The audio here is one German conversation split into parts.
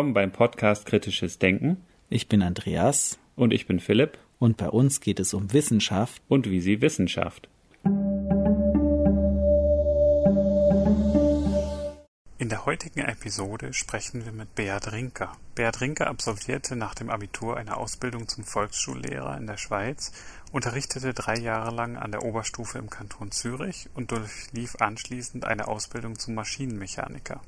Willkommen beim Podcast Kritisches Denken. Ich bin Andreas. Und ich bin Philipp. Und bei uns geht es um Wissenschaft. Und wie sie Wissenschaft. In der heutigen Episode sprechen wir mit Beat Rinker. Beat Rinker absolvierte nach dem Abitur eine Ausbildung zum Volksschullehrer in der Schweiz, unterrichtete drei Jahre lang an der Oberstufe im Kanton Zürich und durchlief anschließend eine Ausbildung zum Maschinenmechaniker.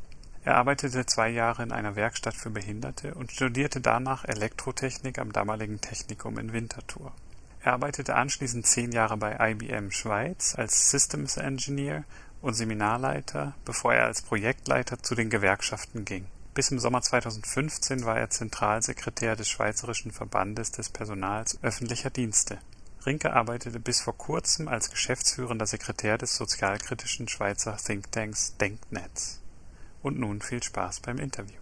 Er arbeitete zwei Jahre in einer Werkstatt für Behinderte und studierte danach Elektrotechnik am damaligen Technikum in Winterthur. Er arbeitete anschließend zehn Jahre bei IBM Schweiz als Systems Engineer und Seminarleiter, bevor er als Projektleiter zu den Gewerkschaften ging. Bis im Sommer 2015 war er Zentralsekretär des Schweizerischen Verbandes des Personals öffentlicher Dienste. Rinke arbeitete bis vor kurzem als geschäftsführender Sekretär des sozialkritischen Schweizer Thinktanks Denknetz. Und nun viel Spaß beim Interview.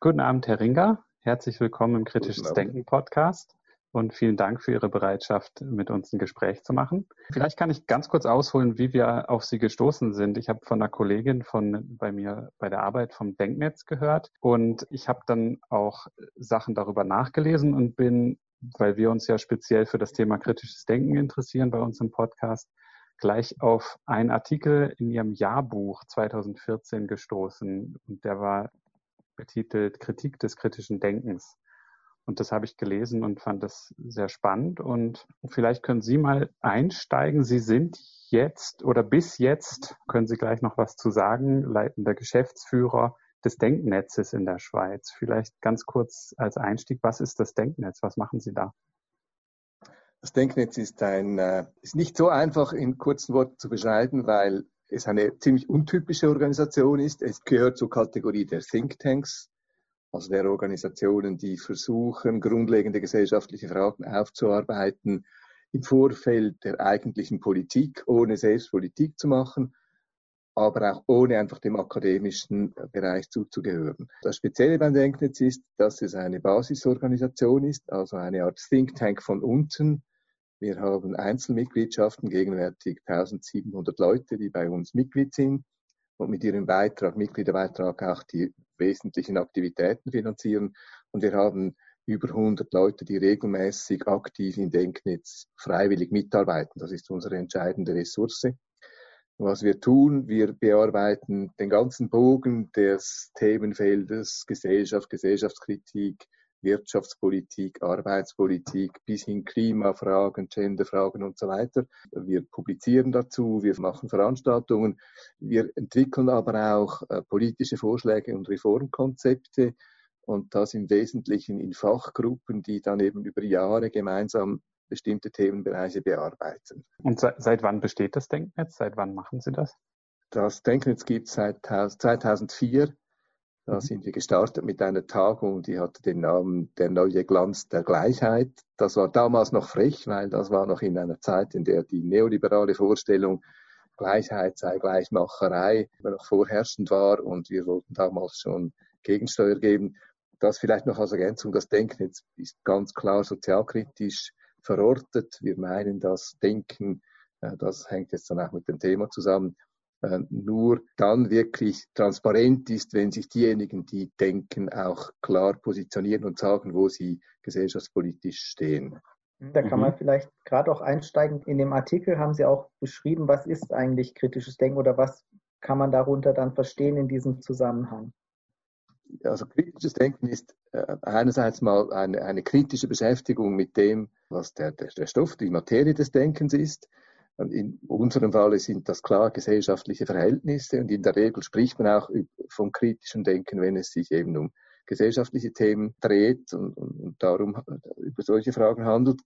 Guten Abend, Herr Rinker. Herzlich willkommen im Kritisches Denken Podcast und vielen Dank für Ihre Bereitschaft, mit uns ein Gespräch zu machen. Vielleicht kann ich ganz kurz ausholen, wie wir auf Sie gestoßen sind. Ich habe von einer Kollegin von bei mir bei der Arbeit vom Denknetz gehört und ich habe dann auch Sachen darüber nachgelesen und bin, weil wir uns ja speziell für das Thema kritisches Denken interessieren bei uns im Podcast, gleich auf einen Artikel in Ihrem Jahrbuch 2014 gestoßen und der war betitelt Kritik des kritischen Denkens. Und das habe ich gelesen und fand das sehr spannend. Und vielleicht können Sie mal einsteigen. Sie sind jetzt oder bis jetzt, können Sie gleich noch was zu sagen, leitender Geschäftsführer des Denknetzes in der Schweiz. Vielleicht ganz kurz als Einstieg, was ist das Denknetz? Was machen Sie da? Das Denknetz ist ein, äh, ist nicht so einfach in kurzen Worten zu beschreiben, weil es eine ziemlich untypische Organisation ist. Es gehört zur Kategorie der Thinktanks also der Organisationen, die versuchen, grundlegende gesellschaftliche Fragen aufzuarbeiten im Vorfeld der eigentlichen Politik, ohne selbst Politik zu machen, aber auch ohne einfach dem akademischen Bereich zuzugehören. Das Spezielle beim Denknetz ist, dass es eine Basisorganisation ist, also eine Art Think Tank von unten. Wir haben Einzelmitgliedschaften, gegenwärtig 1700 Leute, die bei uns Mitglied sind und mit ihrem Beitrag, Mitgliederbeitrag auch die wesentlichen Aktivitäten finanzieren. Und wir haben über 100 Leute, die regelmäßig aktiv in Denknetz freiwillig mitarbeiten. Das ist unsere entscheidende Ressource. Was wir tun, wir bearbeiten den ganzen Bogen des Themenfeldes Gesellschaft, Gesellschaftskritik, Wirtschaftspolitik, Arbeitspolitik bis hin Klimafragen, Genderfragen und so weiter. Wir publizieren dazu, wir machen Veranstaltungen, wir entwickeln aber auch äh, politische Vorschläge und Reformkonzepte und das im Wesentlichen in Fachgruppen, die dann eben über Jahre gemeinsam bestimmte Themenbereiche bearbeiten. Und seit wann besteht das Denknetz? Seit wann machen Sie das? Das Denknetz gibt es seit 2004 da mhm. sind wir gestartet mit einer Tagung, die hatte den Namen Der neue Glanz der Gleichheit. Das war damals noch frech, weil das war noch in einer Zeit, in der die neoliberale Vorstellung Gleichheit sei Gleichmacherei noch vorherrschend war und wir wollten damals schon Gegensteuer geben. Das vielleicht noch als Ergänzung, das Denken jetzt ist ganz klar sozialkritisch verortet. Wir meinen, das Denken, äh, das hängt jetzt dann auch mit dem Thema zusammen, äh, nur dann wirklich transparent ist, wenn sich diejenigen, die denken, auch klar positionieren und sagen, wo sie gesellschaftspolitisch stehen. Da kann man mhm. vielleicht gerade auch einsteigen. In dem Artikel haben Sie auch beschrieben, was ist eigentlich kritisches Denken oder was kann man darunter dann verstehen in diesem Zusammenhang? Also kritisches Denken ist äh, einerseits mal eine, eine kritische Beschäftigung mit dem, was der, der, der Stoff, die Materie des Denkens ist. In unserem Falle sind das klar gesellschaftliche Verhältnisse und in der Regel spricht man auch vom kritischen Denken, wenn es sich eben um gesellschaftliche Themen dreht und, und, und darum über solche Fragen handelt.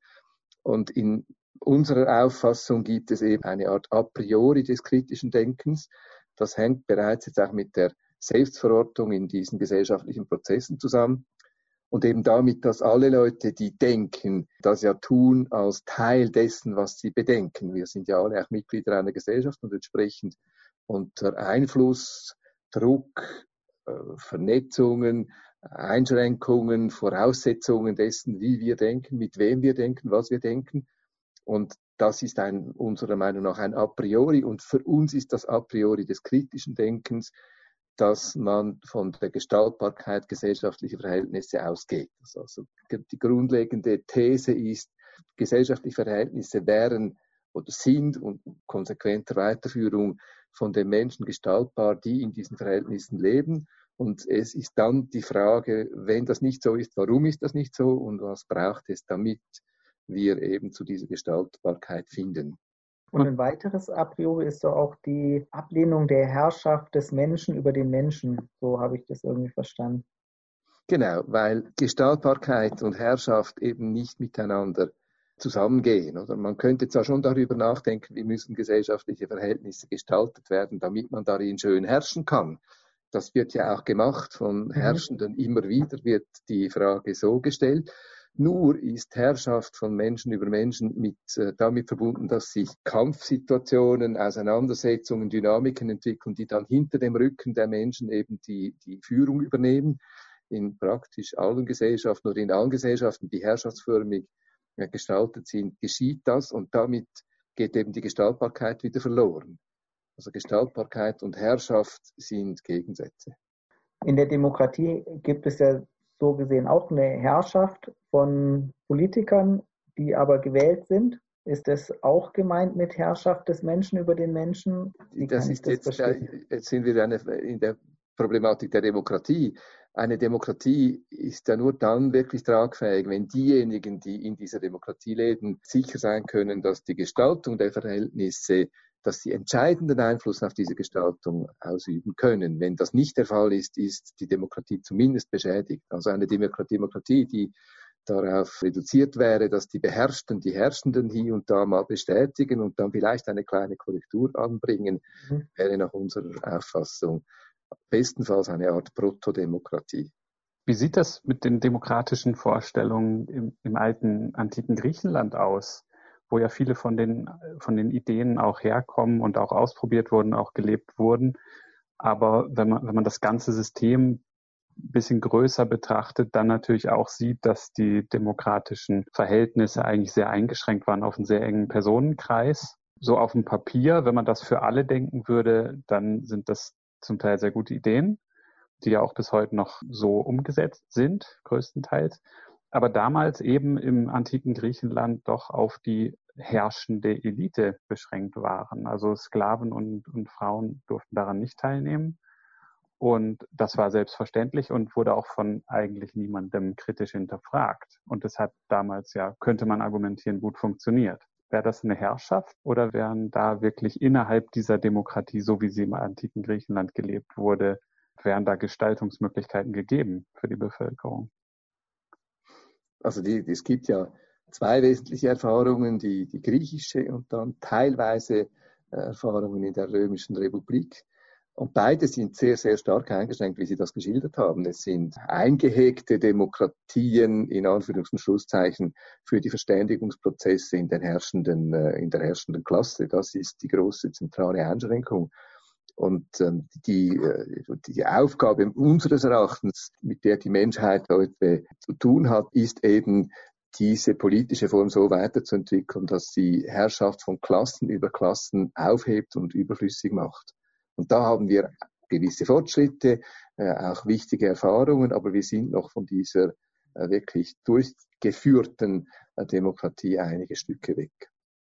Und in unserer Auffassung gibt es eben eine Art a priori des kritischen Denkens. Das hängt bereits jetzt auch mit der Selbstverortung in diesen gesellschaftlichen Prozessen zusammen und eben damit, dass alle Leute, die denken, das ja tun als Teil dessen, was sie bedenken. Wir sind ja alle auch Mitglieder einer Gesellschaft und entsprechend unter Einfluss, Druck, äh, Vernetzungen, Einschränkungen, Voraussetzungen dessen, wie wir denken, mit wem wir denken, was wir denken. Und das ist ein, unserer Meinung nach ein A priori und für uns ist das A priori des kritischen Denkens, dass man von der Gestaltbarkeit gesellschaftlicher Verhältnisse ausgeht. Also die grundlegende These ist, gesellschaftliche Verhältnisse wären oder sind und konsequenter Weiterführung von den Menschen gestaltbar, die in diesen Verhältnissen leben. Und es ist dann die Frage, wenn das nicht so ist, warum ist das nicht so und was braucht es, damit wir eben zu dieser Gestaltbarkeit finden. Und ein weiteres a priori ist doch auch die Ablehnung der Herrschaft des Menschen über den Menschen. So habe ich das irgendwie verstanden. Genau, weil Gestaltbarkeit und Herrschaft eben nicht miteinander zusammengehen. Oder man könnte zwar schon darüber nachdenken, wie müssen gesellschaftliche Verhältnisse gestaltet werden, damit man darin schön herrschen kann. Das wird ja auch gemacht von mhm. Herrschenden. Immer wieder wird die Frage so gestellt. Nur ist Herrschaft von Menschen über Menschen mit, äh, damit verbunden, dass sich Kampfsituationen, Auseinandersetzungen, Dynamiken entwickeln, die dann hinter dem Rücken der Menschen eben die, die Führung übernehmen. In praktisch allen Gesellschaften oder in allen Gesellschaften, die herrschaftsförmig äh, gestaltet sind, geschieht das und damit geht eben die Gestaltbarkeit wieder verloren. Also Gestaltbarkeit und Herrschaft sind Gegensätze. In der Demokratie gibt es ja so gesehen auch eine Herrschaft von Politikern, die aber gewählt sind. Ist das auch gemeint mit Herrschaft des Menschen über den Menschen? Wie das ist das jetzt, jetzt sind wir in der Problematik der Demokratie. Eine Demokratie ist ja nur dann wirklich tragfähig, wenn diejenigen, die in dieser Demokratie leben, sicher sein können, dass die Gestaltung der Verhältnisse dass sie entscheidenden Einfluss auf diese Gestaltung ausüben können. Wenn das nicht der Fall ist, ist die Demokratie zumindest beschädigt. Also eine Demokratie, die darauf reduziert wäre, dass die Beherrschten die Herrschenden hier und da mal bestätigen und dann vielleicht eine kleine Korrektur anbringen, mhm. wäre nach unserer Auffassung bestenfalls eine Art Protodemokratie. Wie sieht das mit den demokratischen Vorstellungen im, im alten antiken Griechenland aus? Wo ja viele von den, von den Ideen auch herkommen und auch ausprobiert wurden, auch gelebt wurden. Aber wenn man, wenn man das ganze System ein bisschen größer betrachtet, dann natürlich auch sieht, dass die demokratischen Verhältnisse eigentlich sehr eingeschränkt waren auf einen sehr engen Personenkreis. So auf dem Papier, wenn man das für alle denken würde, dann sind das zum Teil sehr gute Ideen, die ja auch bis heute noch so umgesetzt sind, größtenteils. Aber damals eben im antiken Griechenland doch auf die herrschende Elite beschränkt waren. Also Sklaven und, und Frauen durften daran nicht teilnehmen. Und das war selbstverständlich und wurde auch von eigentlich niemandem kritisch hinterfragt. Und das hat damals ja, könnte man argumentieren, gut funktioniert. Wäre das eine Herrschaft oder wären da wirklich innerhalb dieser Demokratie, so wie sie im antiken Griechenland gelebt wurde, wären da Gestaltungsmöglichkeiten gegeben für die Bevölkerung? Also die, es gibt ja zwei wesentliche Erfahrungen, die, die griechische und dann teilweise äh, Erfahrungen in der römischen Republik. Und beide sind sehr, sehr stark eingeschränkt, wie Sie das geschildert haben. Es sind eingehegte Demokratien, in Anführungs- und Schlusszeichen, für die Verständigungsprozesse in, den herrschenden, äh, in der herrschenden Klasse. Das ist die große zentrale Einschränkung. Und ähm, die, äh, die Aufgabe unseres Erachtens, mit der die Menschheit heute zu tun hat, ist eben diese politische Form so weiterzuentwickeln, dass sie Herrschaft von Klassen über Klassen aufhebt und überflüssig macht. Und da haben wir gewisse Fortschritte, äh, auch wichtige Erfahrungen, aber wir sind noch von dieser äh, wirklich durchgeführten äh, Demokratie einige Stücke weg.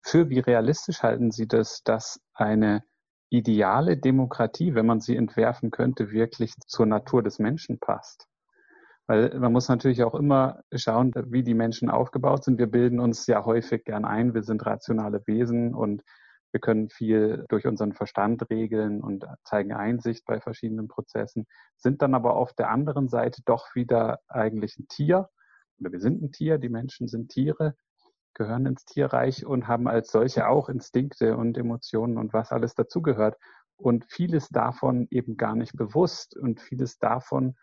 Für wie realistisch halten Sie das, dass eine ideale Demokratie, wenn man sie entwerfen könnte, wirklich zur Natur des Menschen passt? Weil man muss natürlich auch immer schauen, wie die Menschen aufgebaut sind. Wir bilden uns ja häufig gern ein, wir sind rationale Wesen und wir können viel durch unseren Verstand regeln und zeigen Einsicht bei verschiedenen Prozessen, sind dann aber auf der anderen Seite doch wieder eigentlich ein Tier. Oder wir sind ein Tier, die Menschen sind Tiere, gehören ins Tierreich und haben als solche auch Instinkte und Emotionen und was alles dazugehört. Und vieles davon eben gar nicht bewusst und vieles davon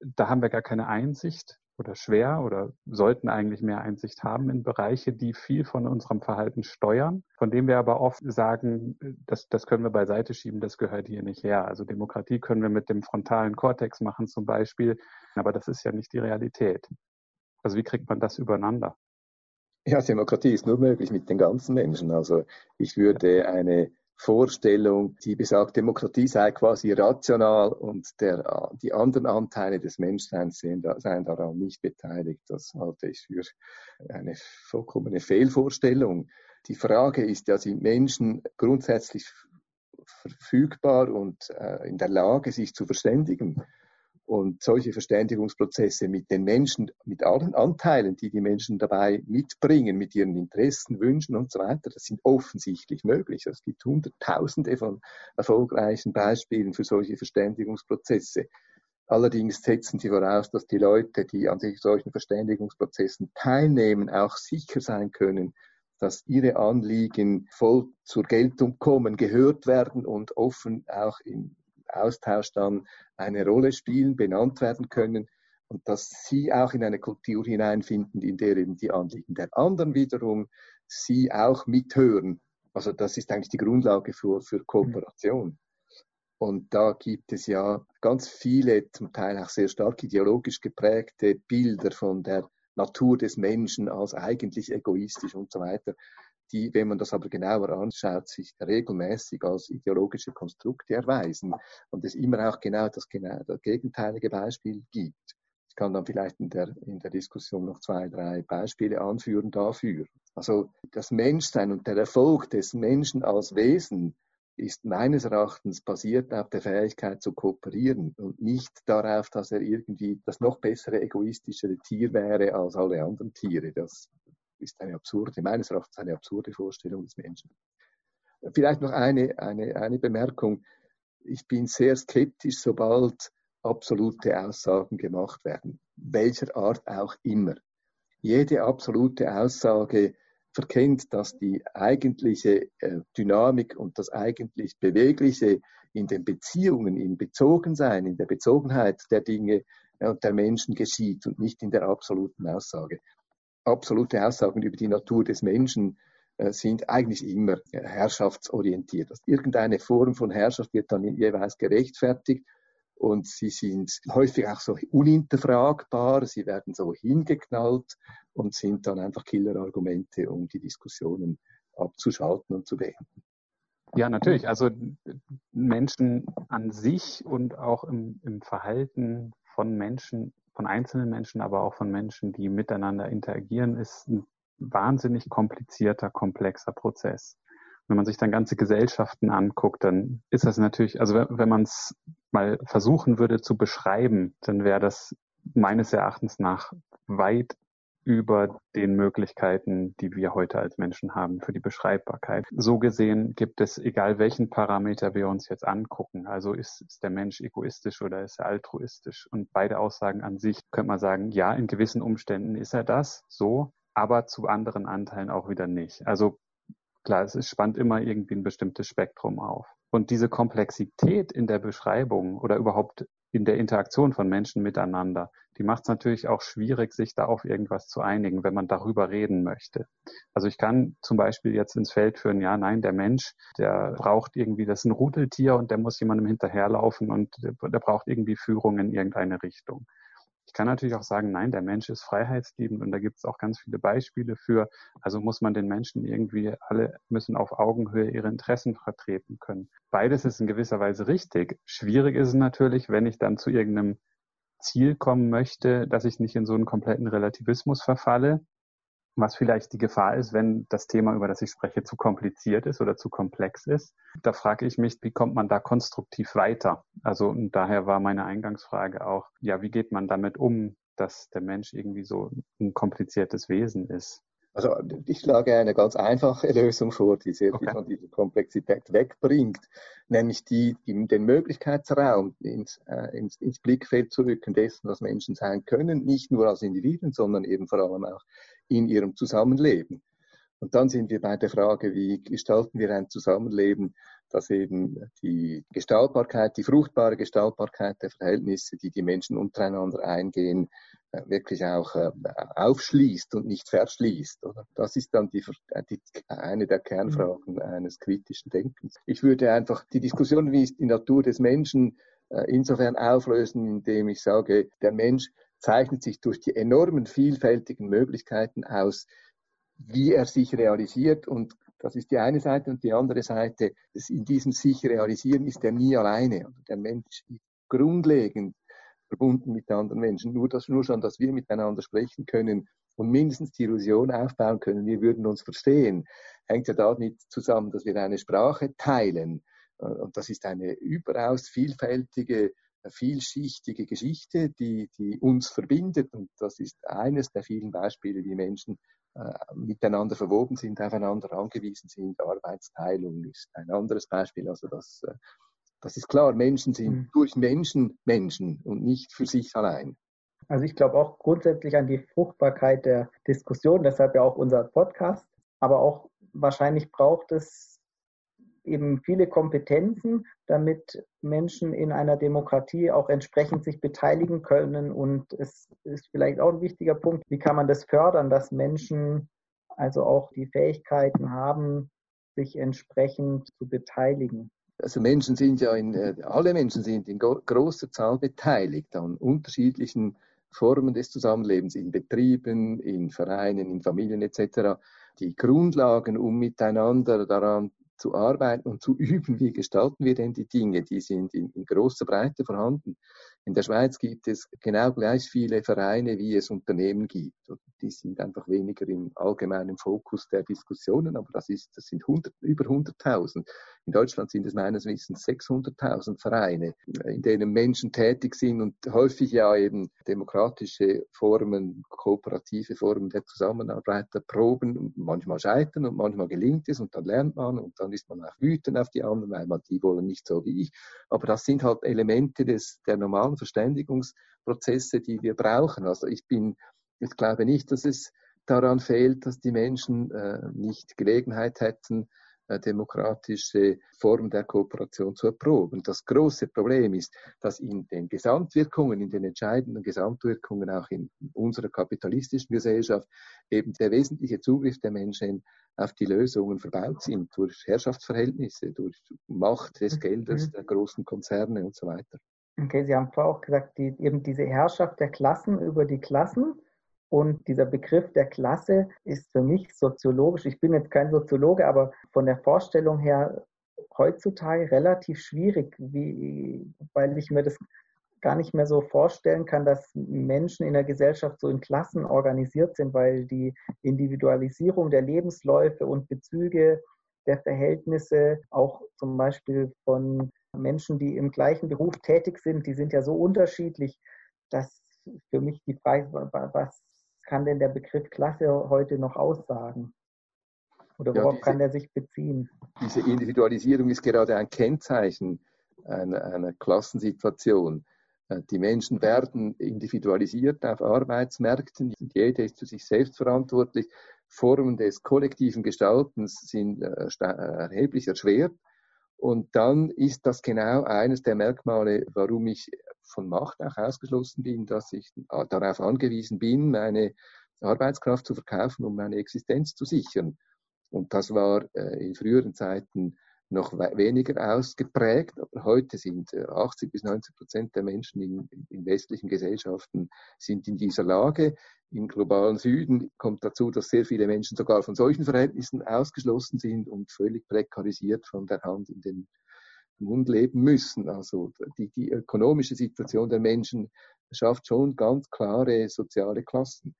da haben wir gar keine Einsicht oder schwer oder sollten eigentlich mehr Einsicht haben in Bereiche, die viel von unserem Verhalten steuern, von dem wir aber oft sagen, das, das können wir beiseite schieben, das gehört hier nicht her. Also Demokratie können wir mit dem frontalen Kortex machen zum Beispiel, aber das ist ja nicht die Realität. Also wie kriegt man das übereinander? Ja, Demokratie ist nur möglich mit den ganzen Menschen. Also ich würde eine Vorstellung, die besagt, Demokratie sei quasi rational und der, die anderen Anteile des Menschseins seien, seien daran nicht beteiligt. Das halte ich für eine vollkommene Fehlvorstellung. Die Frage ist ja, sind Menschen grundsätzlich verfügbar und äh, in der Lage, sich zu verständigen? Und solche Verständigungsprozesse mit den Menschen, mit allen Anteilen, die die Menschen dabei mitbringen, mit ihren Interessen, Wünschen und so weiter, das sind offensichtlich möglich. Es gibt Hunderttausende von erfolgreichen Beispielen für solche Verständigungsprozesse. Allerdings setzen sie voraus, dass die Leute, die an sich solchen Verständigungsprozessen teilnehmen, auch sicher sein können, dass ihre Anliegen voll zur Geltung kommen, gehört werden und offen auch im Austausch dann eine Rolle spielen, benannt werden können und dass sie auch in eine Kultur hineinfinden, in der eben die Anliegen der anderen wiederum sie auch mithören. Also das ist eigentlich die Grundlage für, für Kooperation. Und da gibt es ja ganz viele, zum Teil auch sehr stark ideologisch geprägte Bilder von der Natur des Menschen als eigentlich egoistisch und so weiter die, wenn man das aber genauer anschaut, sich regelmäßig als ideologische Konstrukte erweisen und es immer auch genau das, genau das gegenteilige Beispiel gibt. Ich kann dann vielleicht in der, in der Diskussion noch zwei, drei Beispiele anführen dafür. Also das Menschsein und der Erfolg des Menschen als Wesen ist meines Erachtens basiert auf der Fähigkeit zu kooperieren und nicht darauf, dass er irgendwie das noch bessere, egoistischere Tier wäre als alle anderen Tiere. Das ist eine absurde, meines Erachtens eine absurde Vorstellung des Menschen. Vielleicht noch eine, eine, eine Bemerkung. Ich bin sehr skeptisch, sobald absolute Aussagen gemacht werden, welcher Art auch immer. Jede absolute Aussage verkennt, dass die eigentliche äh, Dynamik und das eigentlich Bewegliche in den Beziehungen, im Bezogensein, in der Bezogenheit der Dinge und der Menschen geschieht und nicht in der absoluten Aussage absolute Aussagen über die Natur des Menschen äh, sind eigentlich immer äh, herrschaftsorientiert. Also irgendeine Form von Herrschaft wird dann jeweils gerechtfertigt und sie sind häufig auch so uninterfragbar, sie werden so hingeknallt und sind dann einfach Killerargumente, um die Diskussionen abzuschalten und zu beenden. Ja, natürlich. Also Menschen an sich und auch im, im Verhalten von Menschen von einzelnen Menschen, aber auch von Menschen, die miteinander interagieren, ist ein wahnsinnig komplizierter, komplexer Prozess. Wenn man sich dann ganze Gesellschaften anguckt, dann ist das natürlich, also wenn man es mal versuchen würde zu beschreiben, dann wäre das meines Erachtens nach weit über den Möglichkeiten, die wir heute als Menschen haben für die Beschreibbarkeit. So gesehen gibt es, egal welchen Parameter wir uns jetzt angucken, also ist, ist der Mensch egoistisch oder ist er altruistisch? Und beide Aussagen an sich könnte man sagen, ja, in gewissen Umständen ist er das, so, aber zu anderen Anteilen auch wieder nicht. Also klar, es spannt immer irgendwie ein bestimmtes Spektrum auf. Und diese Komplexität in der Beschreibung oder überhaupt in der Interaktion von Menschen miteinander, die macht es natürlich auch schwierig, sich da auf irgendwas zu einigen, wenn man darüber reden möchte. Also ich kann zum Beispiel jetzt ins Feld führen, ja, nein, der Mensch, der braucht irgendwie, das ist ein Rudeltier und der muss jemandem hinterherlaufen und der, der braucht irgendwie Führung in irgendeine Richtung. Ich kann natürlich auch sagen, nein, der Mensch ist freiheitsliebend und da gibt es auch ganz viele Beispiele für. Also muss man den Menschen irgendwie, alle müssen auf Augenhöhe ihre Interessen vertreten können. Beides ist in gewisser Weise richtig. Schwierig ist es natürlich, wenn ich dann zu irgendeinem Ziel kommen möchte, dass ich nicht in so einen kompletten Relativismus verfalle, was vielleicht die Gefahr ist, wenn das Thema, über das ich spreche, zu kompliziert ist oder zu komplex ist. Da frage ich mich, wie kommt man da konstruktiv weiter? Also und daher war meine Eingangsfrage auch, ja, wie geht man damit um, dass der Mensch irgendwie so ein kompliziertes Wesen ist? Also ich schlage eine ganz einfache Lösung vor, die sehr okay. viel von dieser Komplexität wegbringt, nämlich die, die den Möglichkeitsraum ins, äh, ins, ins Blickfeld zu rücken dessen, was Menschen sein können, nicht nur als Individuen, sondern eben vor allem auch in ihrem Zusammenleben. Und dann sind wir bei der Frage, wie gestalten wir ein Zusammenleben, das eben die Gestaltbarkeit, die fruchtbare Gestaltbarkeit der Verhältnisse, die die Menschen untereinander eingehen, äh, wirklich auch äh, aufschließt und nicht verschließt. Oder? Das ist dann die, die, eine der Kernfragen mhm. eines kritischen Denkens. Ich würde einfach die Diskussion, wie ist die Natur des Menschen, äh, insofern auflösen, indem ich sage, der Mensch zeichnet sich durch die enormen vielfältigen Möglichkeiten aus, wie er sich realisiert. Und das ist die eine Seite. Und die andere Seite, in diesem sich realisieren ist er nie alleine. Also der Mensch ist grundlegend verbunden mit anderen Menschen. Nur, dass, nur schon, dass wir miteinander sprechen können und mindestens die Illusion aufbauen können, wir würden uns verstehen, hängt ja damit zusammen, dass wir eine Sprache teilen. Und das ist eine überaus vielfältige, vielschichtige Geschichte, die, die uns verbindet. Und das ist eines der vielen Beispiele, wie Menschen äh, miteinander verwoben sind, aufeinander angewiesen sind. Arbeitsteilung ist ein anderes Beispiel. Also das, äh, das ist klar, Menschen sind mhm. durch Menschen Menschen und nicht für sich allein. Also ich glaube auch grundsätzlich an die Fruchtbarkeit der Diskussion, deshalb ja auch unser Podcast. Aber auch wahrscheinlich braucht es eben viele Kompetenzen, damit Menschen in einer Demokratie auch entsprechend sich beteiligen können. Und es ist vielleicht auch ein wichtiger Punkt, wie kann man das fördern, dass Menschen also auch die Fähigkeiten haben, sich entsprechend zu beteiligen. Also Menschen sind ja in, äh, alle Menschen sind in großer Zahl beteiligt an unterschiedlichen Formen des Zusammenlebens, in Betrieben, in Vereinen, in Familien etc. Die Grundlagen, um miteinander daran zu arbeiten und zu üben, wie gestalten wir denn die Dinge, die sind in, in großer Breite vorhanden. In der Schweiz gibt es genau gleich viele Vereine, wie es Unternehmen gibt. Und die sind einfach weniger im allgemeinen Fokus der Diskussionen, aber das, ist, das sind 100, über 100.000. In Deutschland sind es meines Wissens 600.000 Vereine, in denen Menschen tätig sind und häufig ja eben demokratische Formen, kooperative Formen der Zusammenarbeit erproben. Manchmal scheitern und manchmal gelingt es und dann lernt man und dann ist man auch wütend auf die anderen, weil man die wollen nicht so wie ich. Aber das sind halt Elemente des, der normalen Verständigungsprozesse, die wir brauchen. Also ich bin, ich glaube nicht, dass es daran fehlt, dass die Menschen äh, nicht Gelegenheit hätten, demokratische Formen der Kooperation zu erproben. Das große Problem ist, dass in den Gesamtwirkungen, in den entscheidenden Gesamtwirkungen auch in unserer kapitalistischen Gesellschaft eben der wesentliche Zugriff der Menschen auf die Lösungen verbaut sind durch Herrschaftsverhältnisse, durch Macht des mhm. Geldes der großen Konzerne und so weiter. Okay, Sie haben vorher auch gesagt, die, eben diese Herrschaft der Klassen über die Klassen und dieser Begriff der Klasse ist für mich soziologisch, ich bin jetzt kein Soziologe, aber von der Vorstellung her heutzutage relativ schwierig, wie, weil ich mir das gar nicht mehr so vorstellen kann, dass Menschen in der Gesellschaft so in Klassen organisiert sind, weil die Individualisierung der Lebensläufe und Bezüge der Verhältnisse auch zum Beispiel von Menschen, die im gleichen Beruf tätig sind, die sind ja so unterschiedlich, dass für mich die Frage, was kann denn der Begriff Klasse heute noch aussagen? Oder worauf ja, diese, kann er sich beziehen? Diese Individualisierung ist gerade ein Kennzeichen einer, einer Klassensituation. Äh, die Menschen werden individualisiert auf Arbeitsmärkten. Jeder ist für sich selbst verantwortlich. Formen des kollektiven Gestaltens sind äh, erheblich erschwert. Und dann ist das genau eines der Merkmale, warum ich von Macht auch ausgeschlossen bin, dass ich darauf angewiesen bin, meine Arbeitskraft zu verkaufen, um meine Existenz zu sichern. Und das war äh, in früheren Zeiten noch weniger ausgeprägt, aber heute sind 80 äh, bis 90 Prozent der Menschen in, in, westlichen Gesellschaften sind in dieser Lage. Im globalen Süden kommt dazu, dass sehr viele Menschen sogar von solchen Verhältnissen ausgeschlossen sind und völlig prekarisiert von der Hand in den Mund leben müssen. Also die, die ökonomische Situation der Menschen schafft schon ganz klare soziale Klassen.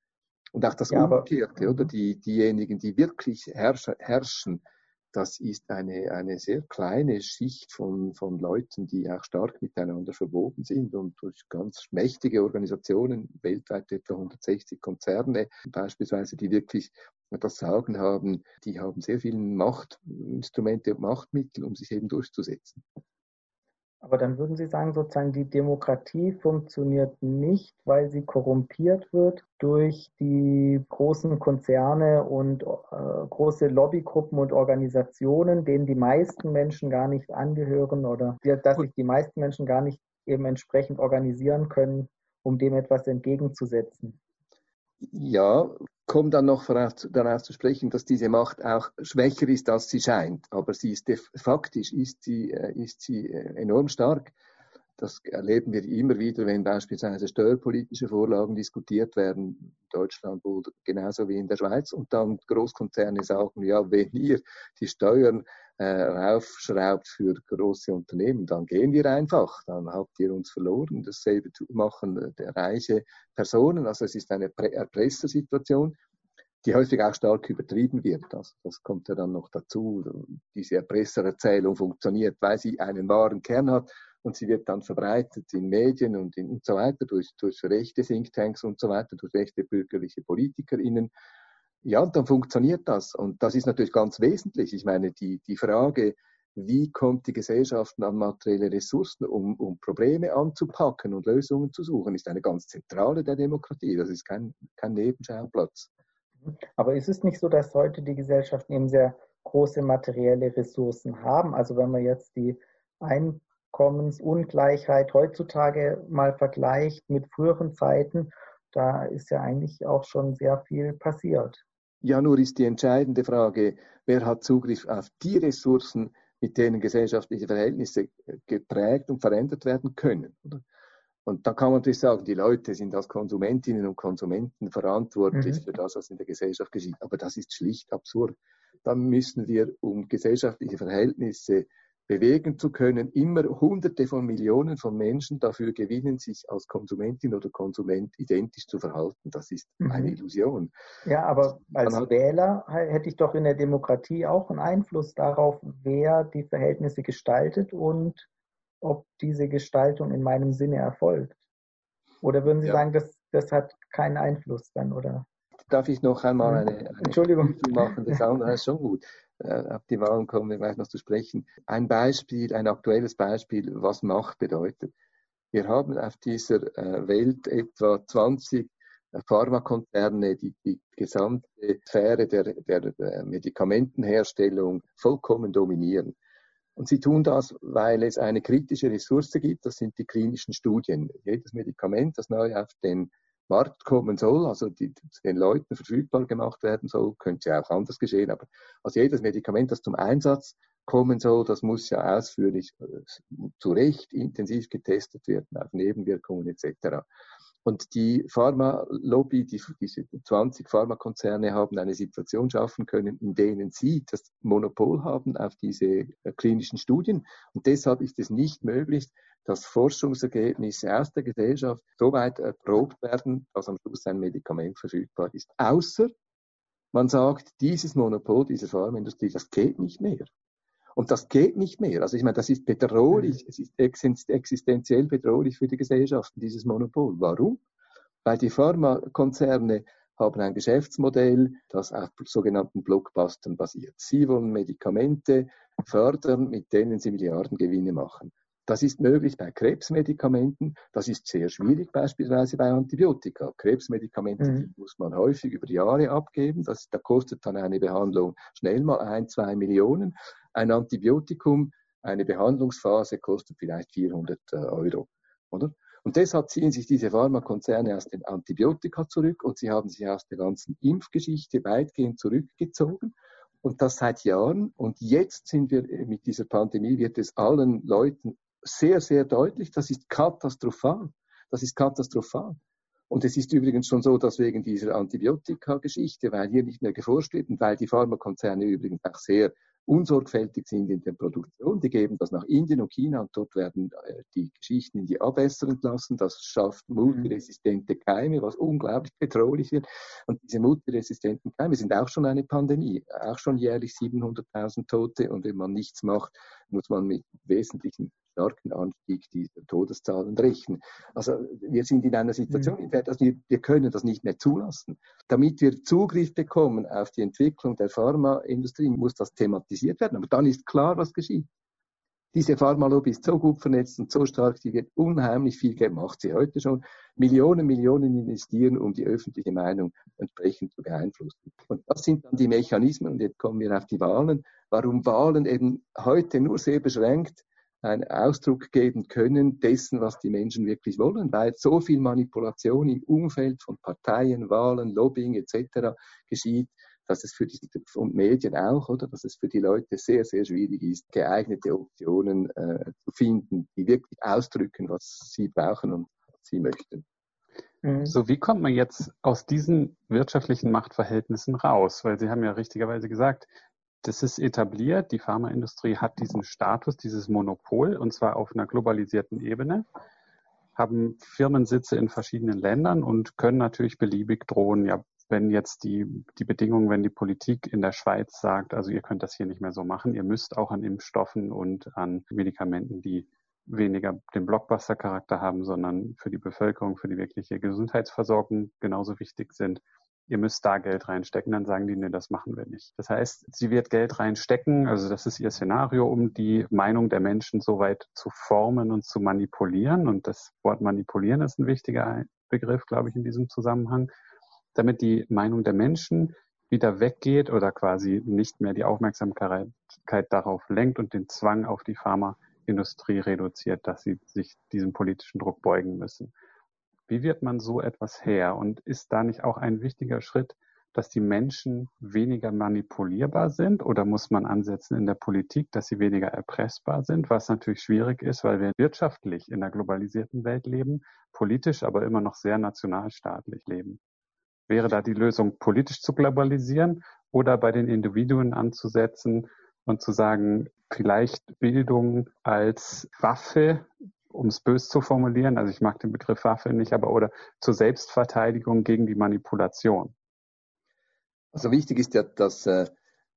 Und auch das ja, Umgekehrte, oder? Die, diejenigen, die wirklich herrschen, das ist eine, eine sehr kleine Schicht von, von Leuten, die auch stark miteinander verwoben sind und durch ganz mächtige Organisationen, weltweit etwa 160 Konzerne beispielsweise, die wirklich das Sagen haben, die haben sehr viele Machtinstrumente und Machtmittel, um sich eben durchzusetzen. Aber dann würden Sie sagen, sozusagen, die Demokratie funktioniert nicht, weil sie korrumpiert wird durch die großen Konzerne und äh, große Lobbygruppen und Organisationen, denen die meisten Menschen gar nicht angehören oder dass sich die meisten Menschen gar nicht eben entsprechend organisieren können, um dem etwas entgegenzusetzen. Ja, kommt dann noch darauf zu sprechen, dass diese Macht auch schwächer ist, als sie scheint. Aber sie ist faktisch ist sie, äh, ist sie äh, enorm stark. Das erleben wir immer wieder, wenn beispielsweise steuerpolitische Vorlagen diskutiert werden, in Deutschland genauso wie in der Schweiz, und dann Großkonzerne sagen, ja, wenn ihr die Steuern äh, raufschraubt für große Unternehmen, dann gehen wir einfach, dann habt ihr uns verloren. Dasselbe machen äh, reiche Personen, also es ist eine Erpressersituation die häufig auch stark übertrieben wird. Das, das kommt ja dann noch dazu. Diese Erpressererzählung funktioniert, weil sie einen wahren Kern hat und sie wird dann verbreitet in Medien und, in, und so weiter, durch, durch rechte Thinktanks und so weiter, durch rechte bürgerliche PolitikerInnen. Ja, dann funktioniert das. Und das ist natürlich ganz wesentlich. Ich meine, die, die Frage, wie kommt die Gesellschaft an materielle Ressourcen, um, um Probleme anzupacken und Lösungen zu suchen, ist eine ganz zentrale der Demokratie. Das ist kein, kein Nebenschauplatz. Aber ist es nicht so, dass heute die Gesellschaften eben sehr große materielle Ressourcen haben? Also wenn man jetzt die Einkommensungleichheit heutzutage mal vergleicht mit früheren Zeiten, da ist ja eigentlich auch schon sehr viel passiert. Ja, nur ist die entscheidende Frage, wer hat Zugriff auf die Ressourcen, mit denen gesellschaftliche Verhältnisse geprägt und verändert werden können. Oder? Und da kann man natürlich sagen, die Leute sind als Konsumentinnen und Konsumenten verantwortlich mhm. für das, was in der Gesellschaft geschieht. Aber das ist schlicht absurd. Dann müssen wir, um gesellschaftliche Verhältnisse bewegen zu können, immer Hunderte von Millionen von Menschen dafür gewinnen, sich als Konsumentin oder Konsument identisch zu verhalten. Das ist mhm. eine Illusion. Ja, aber als hat, Wähler hätte ich doch in der Demokratie auch einen Einfluss darauf, wer die Verhältnisse gestaltet und ob diese Gestaltung in meinem Sinne erfolgt. Oder würden Sie ja. sagen, das, das hat keinen Einfluss dann, oder? Darf ich noch einmal eine, eine Entschuldigung machen? Das andere ist schon gut. Äh, ab die Wahlen kommen wir gleich noch zu sprechen. Ein Beispiel, ein aktuelles Beispiel, was Macht bedeutet. Wir haben auf dieser äh, Welt etwa 20 äh, Pharmakonzerne, die die gesamte Sphäre der, der Medikamentenherstellung vollkommen dominieren. Und sie tun das, weil es eine kritische Ressource gibt, das sind die klinischen Studien. Jedes Medikament, das neu auf den Markt kommen soll, also die, den Leuten verfügbar gemacht werden soll, könnte ja auch anders geschehen, aber also jedes Medikament, das zum Einsatz kommen soll, das muss ja ausführlich äh, zu Recht intensiv getestet werden auf Nebenwirkungen etc. Und die Pharma-Lobby, die, diese 20 Pharmakonzerne haben eine Situation schaffen können, in denen sie das Monopol haben auf diese äh, klinischen Studien. Und deshalb ist es nicht möglich, dass Forschungsergebnisse aus der Gesellschaft so weit erprobt werden, dass am Schluss ein Medikament verfügbar ist. Außer man sagt, dieses Monopol dieser Pharmaindustrie, das geht nicht mehr. Und das geht nicht mehr. Also ich meine, das ist bedrohlich, mhm. es ist existenziell bedrohlich für die Gesellschaften, dieses Monopol. Warum? Weil die Pharmakonzerne haben ein Geschäftsmodell, das auf sogenannten Blockbustern basiert. Sie wollen Medikamente fördern, mit denen sie Milliardengewinne machen. Das ist möglich bei Krebsmedikamenten. Das ist sehr schwierig beispielsweise bei Antibiotika. Krebsmedikamente mhm. muss man häufig über Jahre abgeben. Das, da kostet dann eine Behandlung schnell mal ein, zwei Millionen. Ein Antibiotikum, eine Behandlungsphase kostet vielleicht 400 äh, Euro. Oder? Und deshalb ziehen sich diese Pharmakonzerne aus den Antibiotika zurück und sie haben sich aus der ganzen Impfgeschichte weitgehend zurückgezogen. Und das seit Jahren. Und jetzt sind wir mit dieser Pandemie, wird es allen Leuten sehr, sehr deutlich, das ist katastrophal. Das ist katastrophal. Und es ist übrigens schon so, dass wegen dieser Antibiotika-Geschichte, weil hier nicht mehr geforscht wird und weil die Pharmakonzerne übrigens auch sehr unsorgfältig sind in der Produktion. Die geben das nach Indien und China und dort werden äh, die Geschichten in die Abwässer entlassen. Das schafft multiresistente Keime, was unglaublich bedrohlich wird. Und diese multiresistenten Keime sind auch schon eine Pandemie, auch schon jährlich 700.000 Tote. Und wenn man nichts macht, muss man mit wesentlichen starken Anstieg dieser Todeszahlen rechnen. Also wir sind in einer Situation, mhm. in der das wir, wir können das nicht mehr zulassen. Damit wir Zugriff bekommen auf die Entwicklung der Pharmaindustrie, muss das thematisiert werden. Aber dann ist klar, was geschieht. Diese Pharmalobby ist so gut vernetzt und so stark, die wird unheimlich viel Geld, macht sie heute schon, Millionen, Millionen investieren, um die öffentliche Meinung entsprechend zu beeinflussen. Und das sind dann die Mechanismen, und jetzt kommen wir auf die Wahlen, warum Wahlen eben heute nur sehr beschränkt einen Ausdruck geben können dessen, was die Menschen wirklich wollen, weil so viel Manipulation im Umfeld von Parteien, Wahlen, Lobbying etc. geschieht, dass es für die und Medien auch, oder, dass es für die Leute sehr, sehr schwierig ist, geeignete Optionen äh, zu finden, die wirklich ausdrücken, was sie brauchen und was sie möchten. Mhm. So, wie kommt man jetzt aus diesen wirtschaftlichen Machtverhältnissen raus? Weil Sie haben ja richtigerweise gesagt, das ist etabliert, die Pharmaindustrie hat diesen Status, dieses Monopol, und zwar auf einer globalisierten Ebene, haben Firmensitze in verschiedenen Ländern und können natürlich beliebig drohen, ja, wenn jetzt die, die Bedingungen, wenn die Politik in der Schweiz sagt, also ihr könnt das hier nicht mehr so machen, ihr müsst auch an Impfstoffen und an Medikamenten, die weniger den Blockbuster-Charakter haben, sondern für die Bevölkerung, für die wirkliche Gesundheitsversorgung genauso wichtig sind. Ihr müsst da Geld reinstecken, dann sagen die, nee, das machen wir nicht. Das heißt, sie wird Geld reinstecken, also das ist ihr Szenario, um die Meinung der Menschen so weit zu formen und zu manipulieren. Und das Wort manipulieren ist ein wichtiger Begriff, glaube ich, in diesem Zusammenhang, damit die Meinung der Menschen wieder weggeht oder quasi nicht mehr die Aufmerksamkeit darauf lenkt und den Zwang auf die Pharma Industrie reduziert, dass sie sich diesem politischen Druck beugen müssen. Wie wird man so etwas her? Und ist da nicht auch ein wichtiger Schritt, dass die Menschen weniger manipulierbar sind? Oder muss man ansetzen in der Politik, dass sie weniger erpressbar sind? Was natürlich schwierig ist, weil wir wirtschaftlich in einer globalisierten Welt leben, politisch aber immer noch sehr nationalstaatlich leben. Wäre da die Lösung, politisch zu globalisieren oder bei den Individuen anzusetzen und zu sagen, vielleicht Bildung als Waffe, um es bös zu formulieren, also ich mag den Begriff Waffe nicht, aber oder zur Selbstverteidigung gegen die Manipulation. Also wichtig ist ja, dass äh,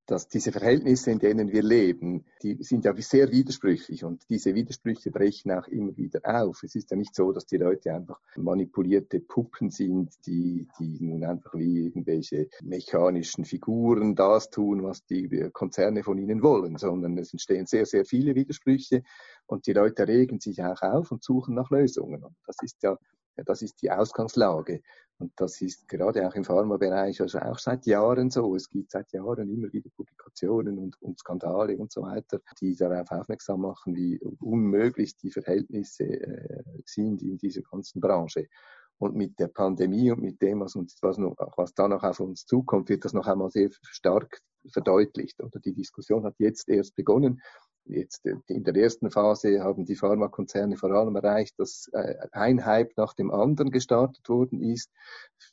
dass diese Verhältnisse, in denen wir leben, die sind ja sehr widersprüchlich und diese Widersprüche brechen auch immer wieder auf. Es ist ja nicht so, dass die Leute einfach manipulierte Puppen sind, die, die nun einfach wie irgendwelche mechanischen Figuren das tun, was die Konzerne von ihnen wollen, sondern es entstehen sehr, sehr viele Widersprüche und die Leute regen sich auch auf und suchen nach Lösungen. Und das ist ja das ist die Ausgangslage. Und das ist gerade auch im Pharmabereich also auch seit Jahren so. Es gibt seit Jahren immer wieder Publikationen und, und Skandale und so weiter, die darauf aufmerksam machen, wie unmöglich die Verhältnisse äh, sind in dieser ganzen Branche. Und mit der Pandemie und mit dem, was, uns, was, noch, was da noch auf uns zukommt, wird das noch einmal sehr stark verdeutlicht. Oder die Diskussion hat jetzt erst begonnen. Jetzt äh, in der ersten Phase haben die Pharmakonzerne vor allem erreicht, dass äh, ein Hype nach dem anderen gestartet worden ist,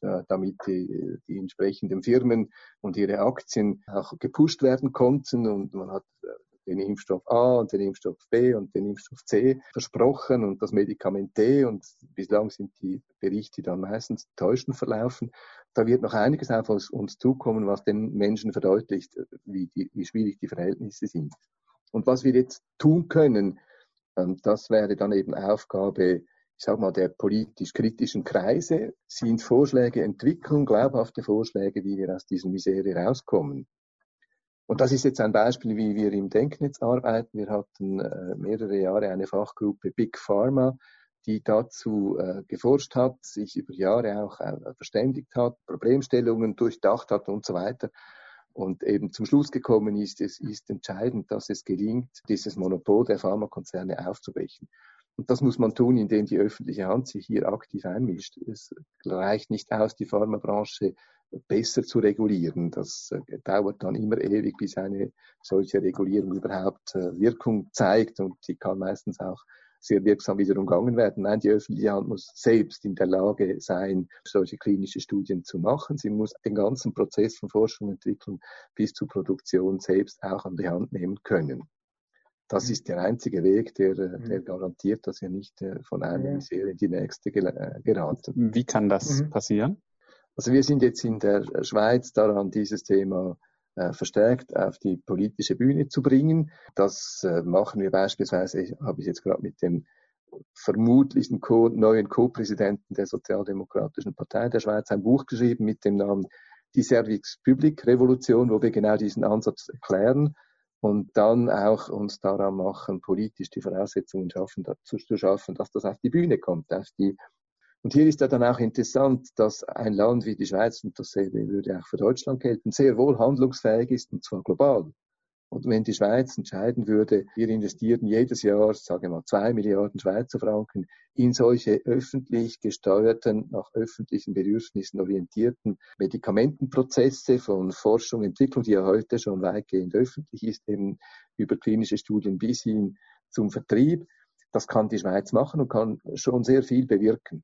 äh, damit die, die entsprechenden Firmen und ihre Aktien auch gepusht werden konnten und man hat den Impfstoff A und den Impfstoff B und den Impfstoff C versprochen und das Medikament D und bislang sind die Berichte dann meistens täuschend verlaufen. Da wird noch einiges auf uns zukommen, was den Menschen verdeutlicht, wie, die, wie schwierig die Verhältnisse sind. Und was wir jetzt tun können, ähm, das wäre dann eben Aufgabe, ich sage mal, der politisch kritischen Kreise, sind Vorschläge entwickeln, glaubhafte Vorschläge, wie wir aus dieser Misere rauskommen. Und das ist jetzt ein Beispiel, wie wir im Denknetz arbeiten. Wir hatten äh, mehrere Jahre eine Fachgruppe Big Pharma, die dazu äh, geforscht hat, sich über Jahre auch äh, verständigt hat, Problemstellungen durchdacht hat und so weiter und eben zum Schluss gekommen ist, es ist entscheidend, dass es gelingt, dieses Monopol der Pharmakonzerne aufzubrechen. Und das muss man tun, indem die öffentliche Hand sich hier aktiv einmischt. Es reicht nicht aus, die Pharmabranche besser zu regulieren. Das äh, dauert dann immer ewig, bis eine solche Regulierung überhaupt äh, Wirkung zeigt und die kann meistens auch sehr wirksam wieder umgangen werden. Nein, die öffentliche Hand muss selbst in der Lage sein, solche klinische Studien zu machen. Sie muss den ganzen Prozess von Forschung und Entwicklung bis zur Produktion selbst auch an die Hand nehmen können. Das mhm. ist der einzige Weg, der, äh, der mhm. garantiert, dass wir nicht äh, von einer Misere in die nächste äh, geraten. Wie kann das mhm. passieren? Also wir sind jetzt in der Schweiz daran, dieses Thema verstärkt auf die politische Bühne zu bringen. Das äh, machen wir beispielsweise, habe ich jetzt gerade mit dem vermutlichen Co neuen Co-Präsidenten der Sozialdemokratischen Partei der Schweiz ein Buch geschrieben mit dem Namen Die Service Public Revolution, wo wir genau diesen Ansatz erklären und dann auch uns daran machen, politisch die Voraussetzungen schaffen, dazu zu schaffen, dass das auf die Bühne kommt, auf die und hier ist ja dann auch interessant, dass ein Land wie die Schweiz, und dasselbe würde auch für Deutschland gelten, sehr wohl handlungsfähig ist, und zwar global. Und wenn die Schweiz entscheiden würde, wir investieren jedes Jahr, sage ich mal, zwei Milliarden Schweizer Franken in solche öffentlich gesteuerten, nach öffentlichen Bedürfnissen orientierten Medikamentenprozesse von Forschung, Entwicklung, die ja heute schon weitgehend öffentlich ist, eben über klinische Studien bis hin zum Vertrieb. Das kann die Schweiz machen und kann schon sehr viel bewirken.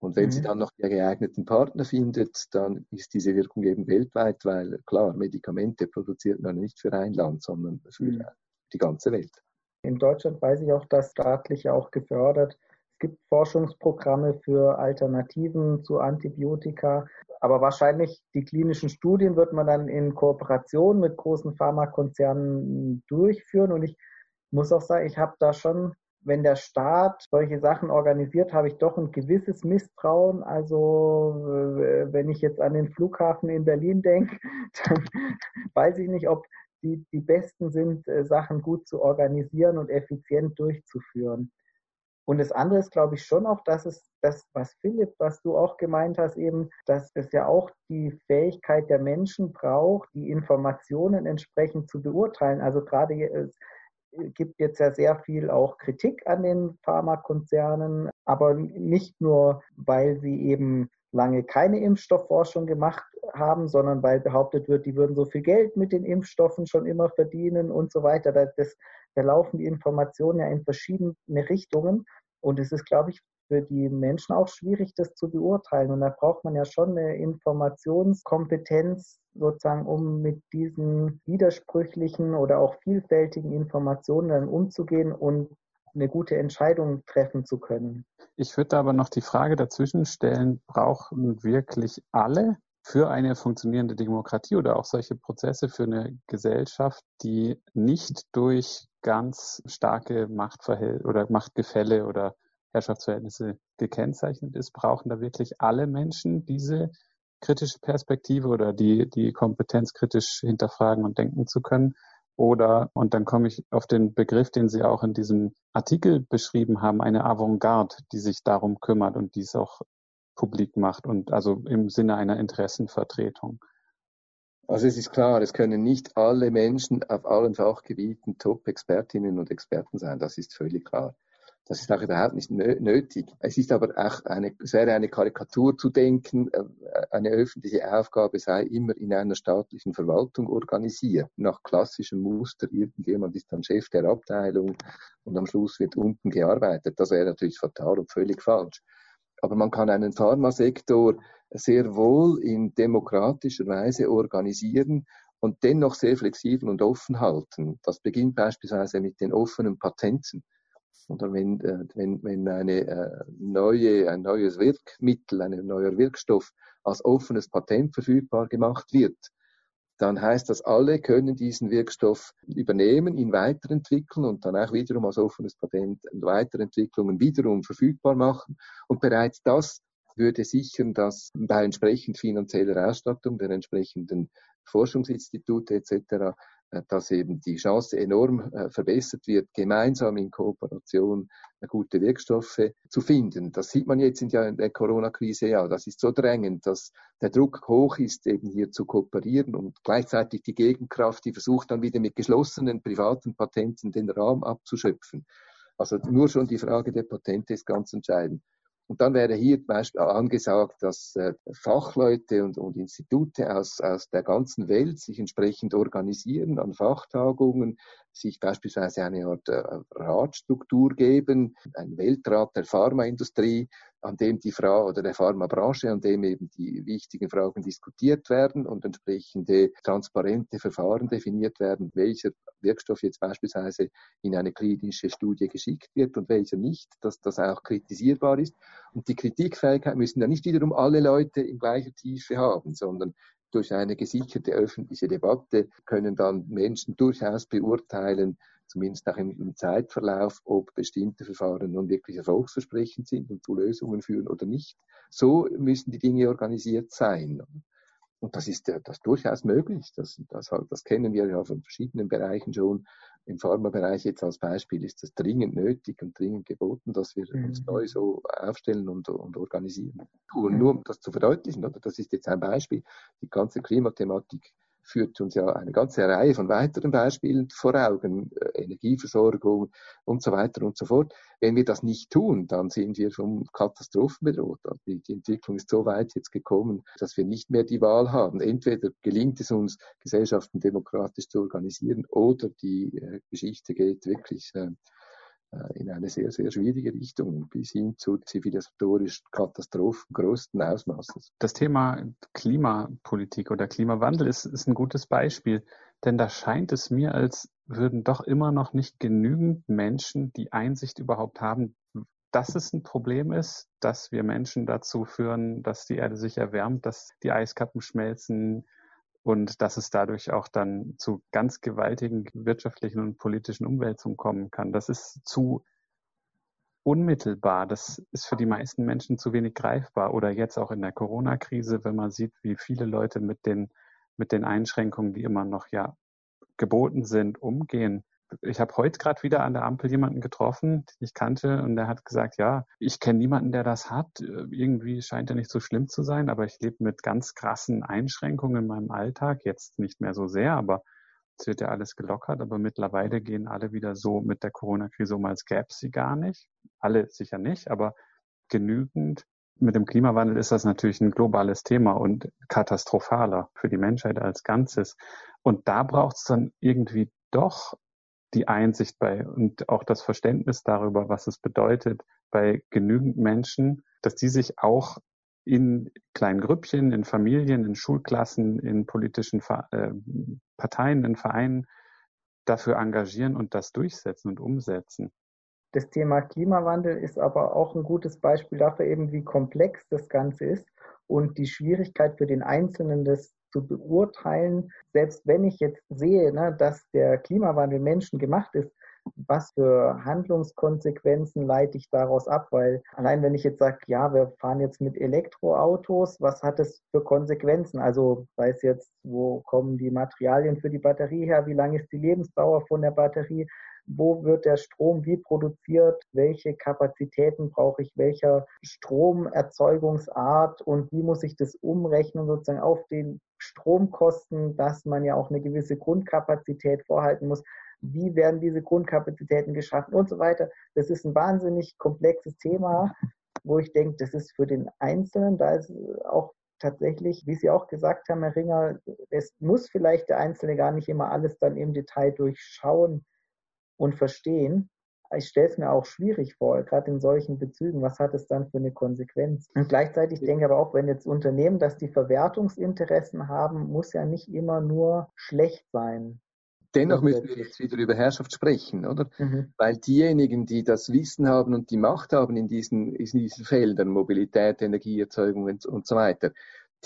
Und wenn mhm. sie dann noch die geeigneten Partner findet, dann ist diese Wirkung eben weltweit, weil klar, Medikamente produziert man nicht für ein Land, sondern für mhm. die ganze Welt. In Deutschland weiß ich auch, dass staatlich auch gefördert. Es gibt Forschungsprogramme für Alternativen zu Antibiotika, aber wahrscheinlich die klinischen Studien wird man dann in Kooperation mit großen Pharmakonzernen durchführen. Und ich muss auch sagen, ich habe da schon wenn der Staat solche Sachen organisiert, habe ich doch ein gewisses Misstrauen. Also äh, wenn ich jetzt an den Flughafen in Berlin denke, dann weiß ich nicht, ob die, die Besten sind, äh, Sachen gut zu organisieren und effizient durchzuführen. Und das andere ist, glaube ich, schon auch, dass es das, was Philipp, was du auch gemeint hast, eben, dass es ja auch die Fähigkeit der Menschen braucht, die Informationen entsprechend zu beurteilen. Also gerade gibt jetzt ja sehr viel auch Kritik an den Pharmakonzernen, aber nicht nur, weil sie eben lange keine Impfstoffforschung gemacht haben, sondern weil behauptet wird, die würden so viel Geld mit den Impfstoffen schon immer verdienen und so weiter. Da, das, da laufen die Informationen ja in verschiedene Richtungen. Und es ist, glaube ich, für die Menschen auch schwierig, das zu beurteilen. Und da braucht man ja schon eine Informationskompetenz, sozusagen, um mit diesen widersprüchlichen oder auch vielfältigen Informationen dann umzugehen und eine gute Entscheidung treffen zu können. Ich würde aber noch die Frage dazwischen stellen, brauchen wirklich alle für eine funktionierende Demokratie oder auch solche Prozesse für eine Gesellschaft, die nicht durch ganz starke Machtverhältnisse oder Machtgefälle oder Herrschaftsverhältnisse gekennzeichnet ist, brauchen da wirklich alle Menschen diese kritische Perspektive oder die, die Kompetenz kritisch hinterfragen und denken zu können? Oder, und dann komme ich auf den Begriff, den Sie auch in diesem Artikel beschrieben haben, eine Avantgarde, die sich darum kümmert und dies auch publik macht und also im Sinne einer Interessenvertretung. Also es ist klar, es können nicht alle Menschen auf allen Fachgebieten Top-Expertinnen und Experten sein, das ist völlig klar. Das ist auch überhaupt nicht nötig. Es ist aber auch eine, es wäre eine Karikatur zu denken, äh, eine öffentliche Aufgabe sei immer in einer staatlichen Verwaltung organisiert, nach klassischem Muster. Irgendjemand ist dann Chef der Abteilung und am Schluss wird unten gearbeitet. Das wäre natürlich fatal und völlig falsch. Aber man kann einen Pharmasektor sehr wohl in demokratischer Weise organisieren und dennoch sehr flexibel und offen halten. Das beginnt beispielsweise mit den offenen Patenten oder wenn, äh, wenn, wenn eine äh, neue, ein neues Wirkmittel, ein neuer Wirkstoff als offenes Patent verfügbar gemacht wird, dann heißt das, alle können diesen Wirkstoff übernehmen, ihn weiterentwickeln und dann auch wiederum als offenes Patent Weiterentwicklungen wiederum verfügbar machen. Und bereits das würde sichern, dass bei entsprechend finanzieller Ausstattung der entsprechenden Forschungsinstitute etc dass eben die Chance enorm äh, verbessert wird, gemeinsam in Kooperation äh, gute Wirkstoffe zu finden. Das sieht man jetzt in der Corona-Krise ja. Das ist so drängend, dass der Druck hoch ist, eben hier zu kooperieren und gleichzeitig die Gegenkraft, die versucht dann wieder mit geschlossenen privaten Patenten den Rahmen abzuschöpfen. Also nur schon die Frage der Patente ist ganz entscheidend. Und dann wäre hier Beispiel angesagt, dass äh, Fachleute und, und Institute aus, aus der ganzen Welt sich entsprechend organisieren an Fachtagungen, sich beispielsweise eine Art äh, Ratstruktur geben, ein Weltrat der Pharmaindustrie, an dem die Frau oder der Pharmabranche, an dem eben die wichtigen Fragen diskutiert werden und entsprechende transparente Verfahren definiert werden, welcher Wirkstoff jetzt beispielsweise in eine klinische Studie geschickt wird und welcher nicht, dass das auch kritisierbar ist. Und die Kritikfähigkeit müssen ja nicht wiederum alle Leute in gleicher Tiefe haben, sondern durch eine gesicherte öffentliche Debatte können dann Menschen durchaus beurteilen, zumindest im, im, Zeitverlauf, ob bestimmte Verfahren nun wirklich erfolgsversprechend sind und zu Lösungen führen oder nicht. So müssen die Dinge organisiert sein. Und das ist das durchaus möglich. Das, das, das kennen wir ja von verschiedenen Bereichen schon. Im Pharmabereich jetzt als Beispiel ist es dringend nötig und dringend geboten, dass wir mhm. uns neu so aufstellen und, und organisieren. Und nur um das zu verdeutlichen, oder? das ist jetzt ein Beispiel, die ganze Klimathematik führt uns ja eine ganze Reihe von weiteren Beispielen vor Augen, äh, Energieversorgung und so weiter und so fort. Wenn wir das nicht tun, dann sind wir vom Katastrophen bedroht. Die, die Entwicklung ist so weit jetzt gekommen, dass wir nicht mehr die Wahl haben. Entweder gelingt es uns, Gesellschaften demokratisch zu organisieren, oder die äh, Geschichte geht wirklich äh, in eine sehr, sehr schwierige Richtung bis hin zu zivilisatorischen Katastrophen größten Ausmaßes. Das Thema Klimapolitik oder Klimawandel ist, ist ein gutes Beispiel, denn da scheint es mir, als würden doch immer noch nicht genügend Menschen die Einsicht überhaupt haben, dass es ein Problem ist, dass wir Menschen dazu führen, dass die Erde sich erwärmt, dass die Eiskappen schmelzen, und dass es dadurch auch dann zu ganz gewaltigen wirtschaftlichen und politischen Umwälzungen kommen kann. Das ist zu unmittelbar. Das ist für die meisten Menschen zu wenig greifbar. Oder jetzt auch in der Corona-Krise, wenn man sieht, wie viele Leute mit den, mit den Einschränkungen, die immer noch ja geboten sind, umgehen ich habe heute gerade wieder an der Ampel jemanden getroffen, den ich kannte, und der hat gesagt, ja, ich kenne niemanden, der das hat. Irgendwie scheint er nicht so schlimm zu sein, aber ich lebe mit ganz krassen Einschränkungen in meinem Alltag. Jetzt nicht mehr so sehr, aber es wird ja alles gelockert. Aber mittlerweile gehen alle wieder so mit der Corona-Krise um, als gäbe es sie gar nicht. Alle sicher nicht, aber genügend. Mit dem Klimawandel ist das natürlich ein globales Thema und katastrophaler für die Menschheit als Ganzes. Und da braucht es dann irgendwie doch die Einsicht bei und auch das Verständnis darüber, was es bedeutet, bei genügend Menschen, dass die sich auch in kleinen Grüppchen, in Familien, in Schulklassen, in politischen äh, Parteien, in Vereinen dafür engagieren und das durchsetzen und umsetzen. Das Thema Klimawandel ist aber auch ein gutes Beispiel dafür, eben wie komplex das Ganze ist und die Schwierigkeit für den Einzelnen, das zu beurteilen, selbst wenn ich jetzt sehe, ne, dass der Klimawandel menschengemacht ist, was für Handlungskonsequenzen leite ich daraus ab? Weil allein wenn ich jetzt sage, ja, wir fahren jetzt mit Elektroautos, was hat es für Konsequenzen? Also es jetzt, wo kommen die Materialien für die Batterie her? Wie lang ist die Lebensdauer von der Batterie? wo wird der Strom wie produziert, welche Kapazitäten brauche ich, welcher Stromerzeugungsart und wie muss ich das umrechnen sozusagen auf den Stromkosten, dass man ja auch eine gewisse Grundkapazität vorhalten muss. Wie werden diese Grundkapazitäten geschaffen und so weiter. Das ist ein wahnsinnig komplexes Thema, wo ich denke, das ist für den Einzelnen, da ist auch tatsächlich, wie Sie auch gesagt haben, Herr Ringer, es muss vielleicht der Einzelne gar nicht immer alles dann im Detail durchschauen und verstehen. Ich stelle es mir auch schwierig vor, gerade in solchen Bezügen. Was hat es dann für eine Konsequenz? Und gleichzeitig denke ich aber auch, wenn jetzt Unternehmen, dass die Verwertungsinteressen haben, muss ja nicht immer nur schlecht sein. Dennoch müssen wir jetzt wieder über Herrschaft sprechen, oder? Mhm. Weil diejenigen, die das Wissen haben und die Macht haben in diesen, in diesen Feldern, Mobilität, Energieerzeugung und, und so weiter,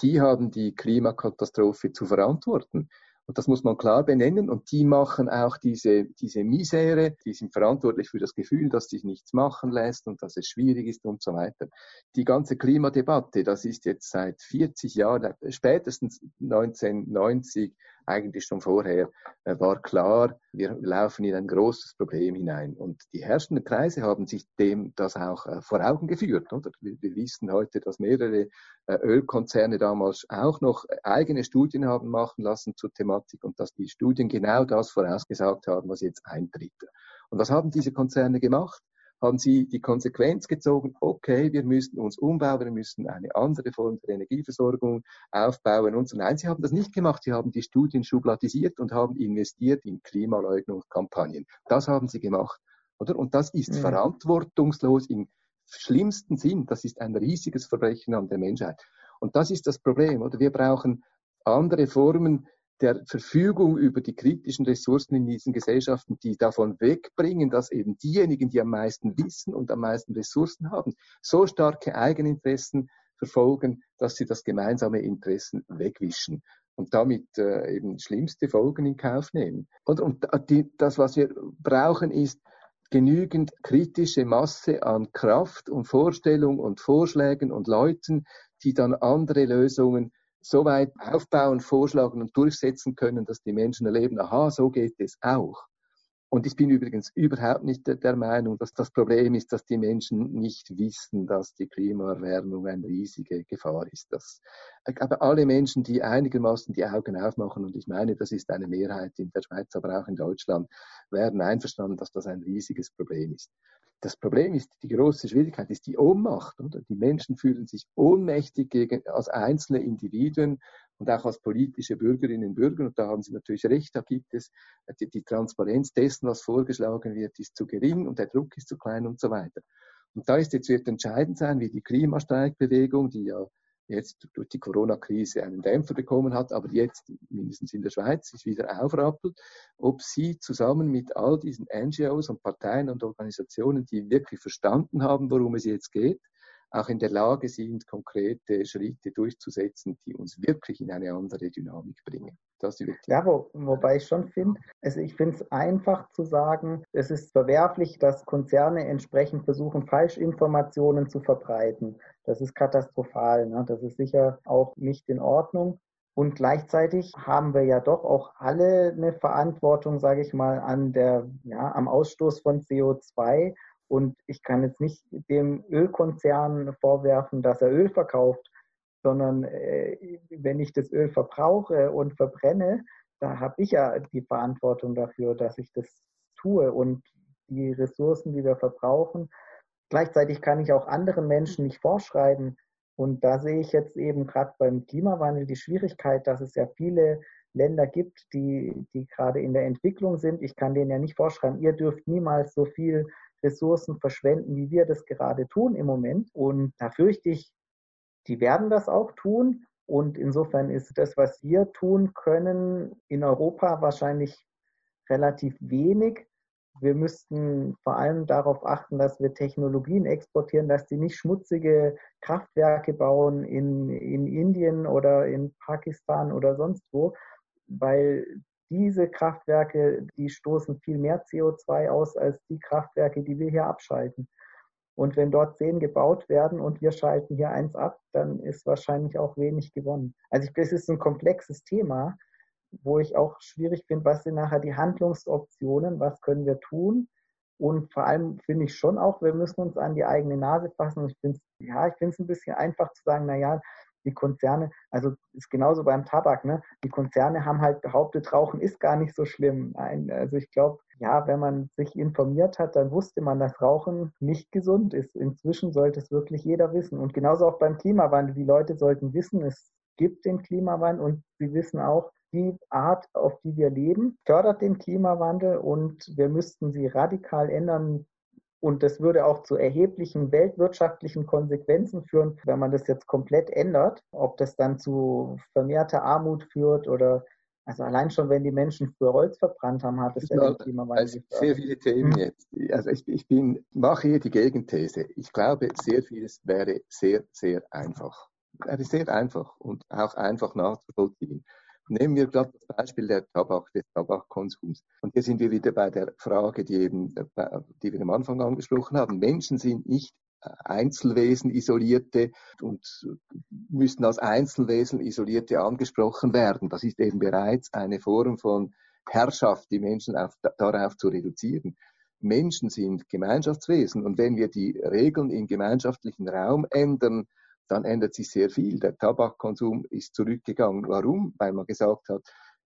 die haben die Klimakatastrophe zu verantworten. Und das muss man klar benennen. Und die machen auch diese, diese Misere, die sind verantwortlich für das Gefühl, dass sich nichts machen lässt und dass es schwierig ist und so weiter. Die ganze Klimadebatte, das ist jetzt seit 40 Jahren, spätestens 1990 eigentlich schon vorher äh, war klar, wir laufen in ein großes Problem hinein. Und die herrschenden Kreise haben sich dem das auch äh, vor Augen geführt. Oder? Wir, wir wissen heute, dass mehrere äh, Ölkonzerne damals auch noch eigene Studien haben machen lassen zur Thematik und dass die Studien genau das vorausgesagt haben, was jetzt eintritt. Und was haben diese Konzerne gemacht? Haben sie die Konsequenz gezogen, okay, wir müssen uns umbauen, wir müssen eine andere Form der Energieversorgung aufbauen und so. Nein, sie haben das nicht gemacht. Sie haben die Studien schubladisiert und haben investiert in Klimaleugnungskampagnen. Das haben sie gemacht. Oder? Und das ist mhm. verantwortungslos im schlimmsten Sinn. Das ist ein riesiges Verbrechen an der Menschheit. Und das ist das Problem. Oder? Wir brauchen andere Formen der Verfügung über die kritischen Ressourcen in diesen Gesellschaften, die davon wegbringen, dass eben diejenigen, die am meisten wissen und am meisten Ressourcen haben, so starke Eigeninteressen verfolgen, dass sie das gemeinsame Interessen wegwischen und damit äh, eben schlimmste Folgen in Kauf nehmen. Und, und die, das, was wir brauchen, ist genügend kritische Masse an Kraft und Vorstellung und Vorschlägen und Leuten, die dann andere Lösungen so weit aufbauen, vorschlagen und durchsetzen können, dass die Menschen erleben, aha, so geht es auch. Und ich bin übrigens überhaupt nicht der Meinung, dass das Problem ist, dass die Menschen nicht wissen, dass die Klimaerwärmung eine riesige Gefahr ist. Das, aber alle Menschen, die einigermaßen die Augen aufmachen, und ich meine, das ist eine Mehrheit in der Schweiz, aber auch in Deutschland, werden einverstanden, dass das ein riesiges Problem ist. Das Problem ist, die große Schwierigkeit ist die Ohnmacht. Oder? Die Menschen fühlen sich ohnmächtig gegen, als einzelne Individuen und auch als politische Bürgerinnen und Bürger. Und da haben Sie natürlich recht, da gibt es die, die Transparenz dessen, was vorgeschlagen wird, ist zu gering und der Druck ist zu klein und so weiter. Und da ist jetzt wird entscheidend sein, wie die Klimastreikbewegung, die ja jetzt durch die Corona-Krise einen Dämpfer bekommen hat, aber jetzt mindestens in der Schweiz sich wieder aufrappelt, ob sie zusammen mit all diesen NGOs und Parteien und Organisationen, die wirklich verstanden haben, worum es jetzt geht, auch in der Lage sind, konkrete Schritte durchzusetzen, die uns wirklich in eine andere Dynamik bringen. Das ja, wo, wobei ich schon finde, also ich finde es einfach zu sagen, es ist verwerflich, dass Konzerne entsprechend versuchen, Falschinformationen zu verbreiten. Das ist katastrophal. Ne? Das ist sicher auch nicht in Ordnung. Und gleichzeitig haben wir ja doch auch alle eine Verantwortung, sage ich mal, an der, ja, am Ausstoß von CO2 und ich kann jetzt nicht dem Ölkonzern vorwerfen, dass er Öl verkauft, sondern äh, wenn ich das Öl verbrauche und verbrenne, da habe ich ja die Verantwortung dafür, dass ich das tue und die Ressourcen, die wir verbrauchen. Gleichzeitig kann ich auch anderen Menschen nicht vorschreiben. Und da sehe ich jetzt eben gerade beim Klimawandel die Schwierigkeit, dass es ja viele Länder gibt, die, die gerade in der Entwicklung sind. Ich kann denen ja nicht vorschreiben, ihr dürft niemals so viel Ressourcen verschwenden, wie wir das gerade tun im Moment. Und da fürchte ich, die werden das auch tun. Und insofern ist das, was wir tun können, in Europa wahrscheinlich relativ wenig. Wir müssten vor allem darauf achten, dass wir Technologien exportieren, dass die nicht schmutzige Kraftwerke bauen in, in Indien oder in Pakistan oder sonst wo, weil diese Kraftwerke, die stoßen viel mehr CO2 aus als die Kraftwerke, die wir hier abschalten. Und wenn dort zehn gebaut werden und wir schalten hier eins ab, dann ist wahrscheinlich auch wenig gewonnen. Also ich, das ist ein komplexes Thema, wo ich auch schwierig finde, was sind nachher die Handlungsoptionen, was können wir tun. Und vor allem finde ich schon auch, wir müssen uns an die eigene Nase fassen. Ich finde es, ja, ich finde es ein bisschen einfach zu sagen, na ja, die Konzerne, also ist genauso beim Tabak, ne? Die Konzerne haben halt behauptet, Rauchen ist gar nicht so schlimm. Nein, also ich glaube, ja, wenn man sich informiert hat, dann wusste man, dass Rauchen nicht gesund ist. Inzwischen sollte es wirklich jeder wissen. Und genauso auch beim Klimawandel. Die Leute sollten wissen, es gibt den Klimawandel und sie wissen auch, die Art, auf die wir leben, fördert den Klimawandel und wir müssten sie radikal ändern, und das würde auch zu erheblichen weltwirtschaftlichen Konsequenzen führen, wenn man das jetzt komplett ändert. Ob das dann zu vermehrter Armut führt oder also allein schon, wenn die Menschen früher Holz verbrannt haben, hat es ja den Klimawandel. Also sehr viele Themen hm. jetzt. Also ich, ich bin, mache hier die Gegenthese. Ich glaube, sehr vieles wäre sehr, sehr einfach. Wäre sehr einfach und auch einfach nachzuvollziehen. Nehmen wir gerade das Beispiel der Tabak, des Tabakkonsums. Und hier sind wir wieder bei der Frage, die, eben, die wir am Anfang angesprochen haben. Menschen sind nicht äh, Einzelwesen, Isolierte und müssen als Einzelwesen, Isolierte angesprochen werden. Das ist eben bereits eine Form von Herrschaft, die Menschen auf, darauf zu reduzieren. Menschen sind Gemeinschaftswesen und wenn wir die Regeln im gemeinschaftlichen Raum ändern, dann ändert sich sehr viel. Der Tabakkonsum ist zurückgegangen. Warum? Weil man gesagt hat,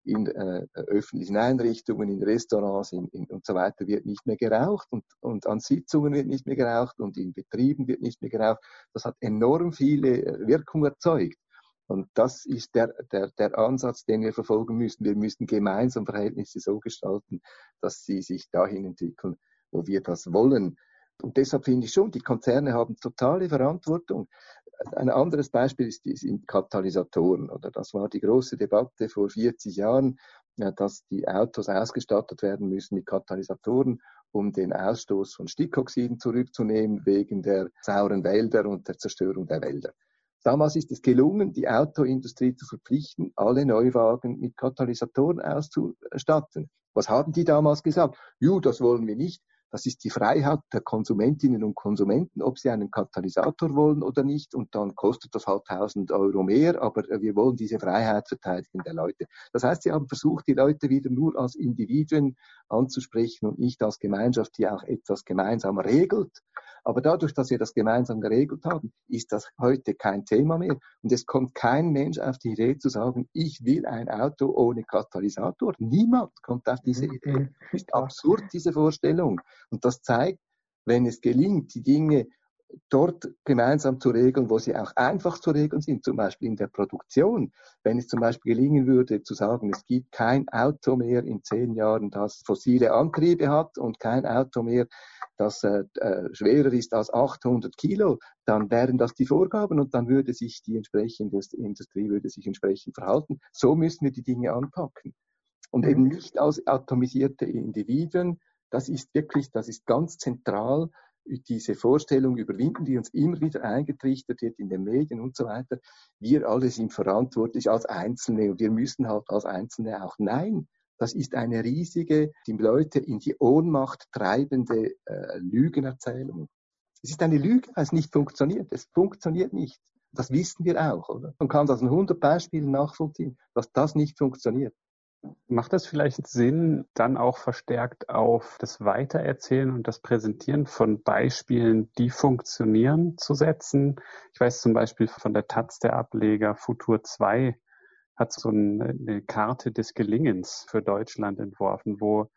in äh, öffentlichen Einrichtungen, in Restaurants in, in, und so weiter wird nicht mehr geraucht und, und an Sitzungen wird nicht mehr geraucht und in Betrieben wird nicht mehr geraucht. Das hat enorm viele äh, Wirkung erzeugt. Und das ist der, der, der Ansatz, den wir verfolgen müssen. Wir müssen gemeinsam Verhältnisse so gestalten, dass sie sich dahin entwickeln, wo wir das wollen. Und deshalb finde ich schon, die Konzerne haben totale Verantwortung. Ein anderes Beispiel ist, sind Katalysatoren. Oder das war die große Debatte vor 40 Jahren, dass die Autos ausgestattet werden müssen mit Katalysatoren, um den Ausstoß von Stickoxiden zurückzunehmen wegen der sauren Wälder und der Zerstörung der Wälder. Damals ist es gelungen, die Autoindustrie zu verpflichten, alle Neuwagen mit Katalysatoren auszustatten. Was haben die damals gesagt? Ju, das wollen wir nicht. Das ist die Freiheit der Konsumentinnen und Konsumenten, ob sie einen Katalysator wollen oder nicht. Und dann kostet das halt 1000 Euro mehr, aber wir wollen diese Freiheit verteidigen der Leute. Das heißt, sie haben versucht, die Leute wieder nur als Individuen anzusprechen und nicht als Gemeinschaft, die auch etwas gemeinsam regelt. Aber dadurch, dass wir das gemeinsam geregelt haben, ist das heute kein Thema mehr. Und es kommt kein Mensch auf die Idee zu sagen, ich will ein Auto ohne Katalysator. Niemand kommt auf diese. Idee. Ist absurd, diese Vorstellung. Und das zeigt, wenn es gelingt, die Dinge dort gemeinsam zu regeln, wo sie auch einfach zu regeln sind, zum Beispiel in der Produktion. Wenn es zum Beispiel gelingen würde, zu sagen, es gibt kein Auto mehr in zehn Jahren, das fossile Antriebe hat und kein Auto mehr, das äh, äh schwerer ist als 800 Kilo, dann wären das die Vorgaben und dann würde sich die entsprechende Industrie würde sich entsprechend verhalten. So müssen wir die Dinge anpacken. Und eben mhm. nicht als atomisierte Individuen. Das ist wirklich, das ist ganz zentral diese Vorstellung überwinden, die uns immer wieder eingetrichtert wird in den Medien und so weiter. Wir alle sind verantwortlich als Einzelne und wir müssen halt als Einzelne auch. Nein, das ist eine riesige, die Leute in die Ohnmacht treibende äh, Lügenerzählung. Es ist eine Lüge, weil es nicht funktioniert. Es funktioniert nicht. Das wissen wir auch, oder? Man kann das in 100 Beispielen nachvollziehen, dass das nicht funktioniert. Macht es vielleicht Sinn, dann auch verstärkt auf das Weitererzählen und das Präsentieren von Beispielen, die funktionieren, zu setzen? Ich weiß zum Beispiel von der Taz, der Ableger Futur 2 hat so eine Karte des Gelingens für Deutschland entworfen, wo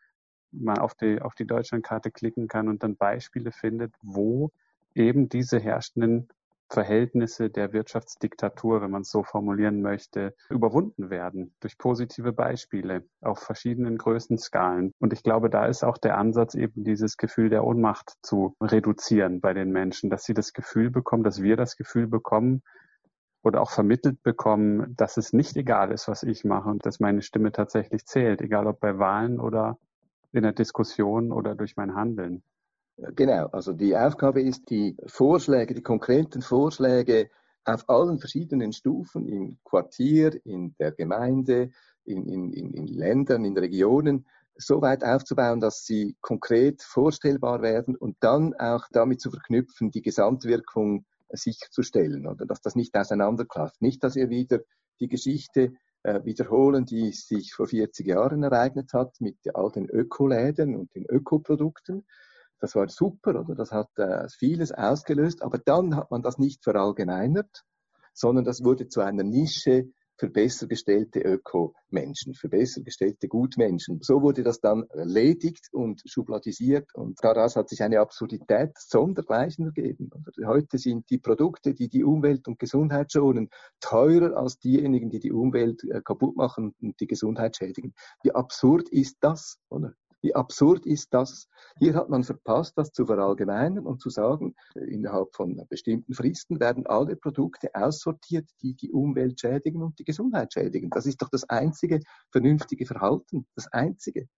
man auf die, auf die Deutschlandkarte klicken kann und dann Beispiele findet, wo eben diese herrschenden Verhältnisse der Wirtschaftsdiktatur, wenn man es so formulieren möchte, überwunden werden durch positive Beispiele auf verschiedenen Größenskalen. Und ich glaube, da ist auch der Ansatz eben dieses Gefühl der Ohnmacht zu reduzieren bei den Menschen, dass sie das Gefühl bekommen, dass wir das Gefühl bekommen oder auch vermittelt bekommen, dass es nicht egal ist, was ich mache und dass meine Stimme tatsächlich zählt, egal ob bei Wahlen oder in der Diskussion oder durch mein Handeln. Genau, also die Aufgabe ist, die Vorschläge, die konkreten Vorschläge auf allen verschiedenen Stufen, im Quartier, in der Gemeinde, in, in, in Ländern, in Regionen, so weit aufzubauen, dass sie konkret vorstellbar werden und dann auch damit zu verknüpfen, die Gesamtwirkung sicherzustellen oder dass das nicht auseinanderklafft. Nicht, dass wir wieder die Geschichte äh, wiederholen, die sich vor 40 Jahren ereignet hat mit all den Ökoläden und den Ökoprodukten, das war super, oder? Das hat äh, vieles ausgelöst, aber dann hat man das nicht verallgemeinert, sondern das wurde zu einer Nische für besser gestellte Öko-Menschen, für besser gestellte Gutmenschen. So wurde das dann erledigt und schubladisiert und daraus hat sich eine Absurdität sondergleichen ergeben. Heute sind die Produkte, die die Umwelt und Gesundheit schonen, teurer als diejenigen, die die Umwelt äh, kaputt machen und die Gesundheit schädigen. Wie absurd ist das, oder? Wie absurd ist das? Hier hat man verpasst, das zu verallgemeinern und zu sagen, innerhalb von bestimmten Fristen werden alle Produkte aussortiert, die die Umwelt schädigen und die Gesundheit schädigen. Das ist doch das einzige vernünftige Verhalten, das einzige.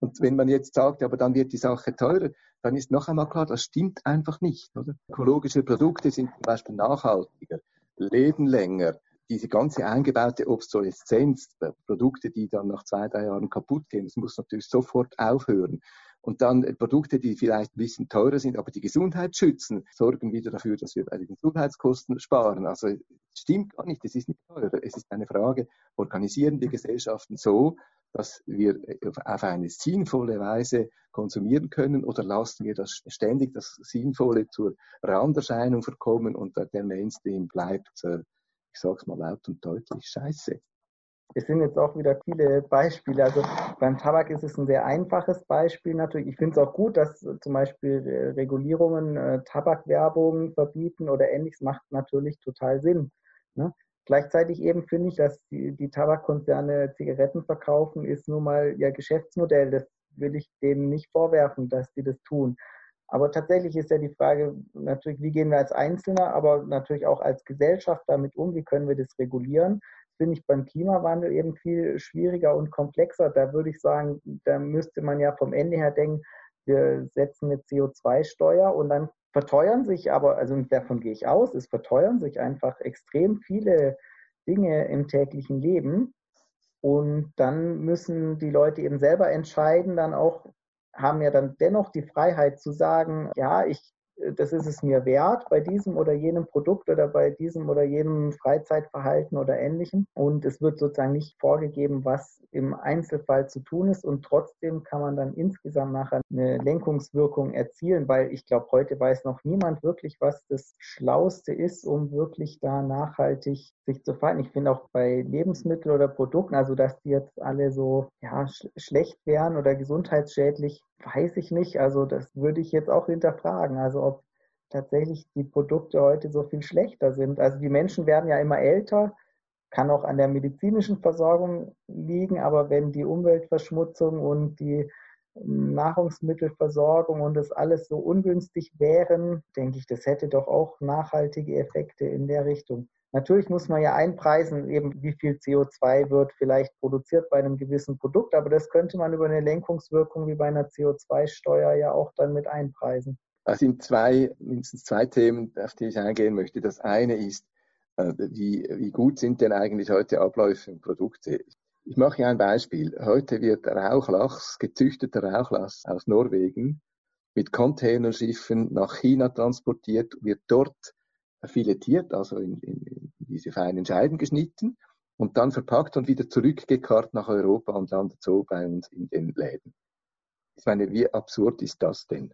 Und wenn man jetzt sagt, aber dann wird die Sache teurer, dann ist noch einmal klar, das stimmt einfach nicht. Oder? Ökologische Produkte sind zum Beispiel nachhaltiger, leben länger, diese ganze eingebaute Obsoleszenz, Produkte, die dann nach zwei, drei Jahren kaputt gehen, das muss natürlich sofort aufhören. Und dann Produkte, die vielleicht ein bisschen teurer sind, aber die Gesundheit schützen, sorgen wieder dafür, dass wir bei den Gesundheitskosten sparen. Also stimmt gar nicht, es ist nicht teurer. Es ist eine Frage, organisieren die Gesellschaften so, dass wir auf eine sinnvolle Weise konsumieren können oder lassen wir das ständig das Sinnvolle zur Randerscheinung verkommen und der Mainstream bleibt äh, ich sage es mal laut und deutlich, scheiße. Es sind jetzt auch wieder viele Beispiele. Also beim Tabak ist es ein sehr einfaches Beispiel natürlich. Ich finde es auch gut, dass zum Beispiel äh, Regulierungen äh, Tabakwerbung verbieten oder ähnliches macht natürlich total Sinn. Ne? Gleichzeitig eben finde ich, dass die, die Tabakkonzerne Zigaretten verkaufen, ist nun mal ihr Geschäftsmodell. Das will ich denen nicht vorwerfen, dass sie das tun. Aber tatsächlich ist ja die Frage natürlich, wie gehen wir als Einzelner, aber natürlich auch als Gesellschaft damit um, wie können wir das regulieren. Finde ich beim Klimawandel eben viel schwieriger und komplexer. Da würde ich sagen, da müsste man ja vom Ende her denken, wir setzen eine CO2-Steuer und dann verteuern sich aber, also davon gehe ich aus, es verteuern sich einfach extrem viele Dinge im täglichen Leben. Und dann müssen die Leute eben selber entscheiden, dann auch, haben ja dann dennoch die Freiheit zu sagen, ja, ich das ist es mir wert bei diesem oder jenem Produkt oder bei diesem oder jenem Freizeitverhalten oder ähnlichem. Und es wird sozusagen nicht vorgegeben, was im Einzelfall zu tun ist. Und trotzdem kann man dann insgesamt nachher eine Lenkungswirkung erzielen, weil ich glaube, heute weiß noch niemand wirklich, was das Schlauste ist, um wirklich da nachhaltig sich zu verhalten. Ich finde auch bei Lebensmitteln oder Produkten, also dass die jetzt alle so ja, sch schlecht wären oder gesundheitsschädlich, weiß ich nicht. Also das würde ich jetzt auch hinterfragen. Also ob tatsächlich die Produkte heute so viel schlechter sind. Also die Menschen werden ja immer älter, kann auch an der medizinischen Versorgung liegen, aber wenn die Umweltverschmutzung und die Nahrungsmittelversorgung und das alles so ungünstig wären, denke ich, das hätte doch auch nachhaltige Effekte in der Richtung. Natürlich muss man ja einpreisen, eben wie viel CO2 wird vielleicht produziert bei einem gewissen Produkt, aber das könnte man über eine Lenkungswirkung wie bei einer CO2-Steuer ja auch dann mit einpreisen. Es sind zwei, mindestens zwei Themen, auf die ich eingehen möchte. Das eine ist, äh, wie, wie gut sind denn eigentlich heute Abläufe und Produkte? Ich mache hier ein Beispiel. Heute wird Rauchlachs, gezüchteter Rauchlachs aus Norwegen, mit Containerschiffen nach China transportiert, wird dort filetiert, also in, in, diese feinen Scheiben geschnitten und dann verpackt und wieder zurückgekarrt nach Europa und landet so bei uns in den Läden. Ich meine, wie absurd ist das denn?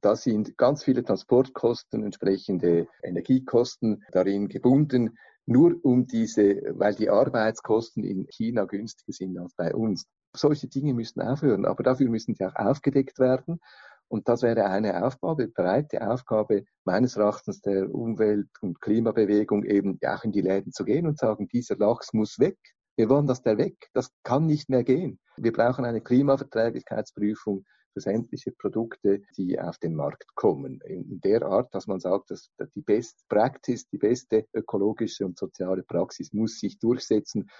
Da sind ganz viele Transportkosten, entsprechende Energiekosten darin gebunden, nur um diese, weil die Arbeitskosten in China günstiger sind als bei uns. Solche Dinge müssen aufhören, aber dafür müssen sie auch aufgedeckt werden. Und das wäre eine Aufgabe, breite Aufgabe meines Erachtens der Umwelt- und Klimabewegung eben auch in die Läden zu gehen und sagen, dieser Lachs muss weg. Wir wollen, dass der weg. Das kann nicht mehr gehen. Wir brauchen eine Klimaverträglichkeitsprüfung für sämtliche Produkte, die auf den Markt kommen. In der Art, dass man sagt, dass die Best Practice, die beste ökologische und soziale Praxis muss sich durchsetzen.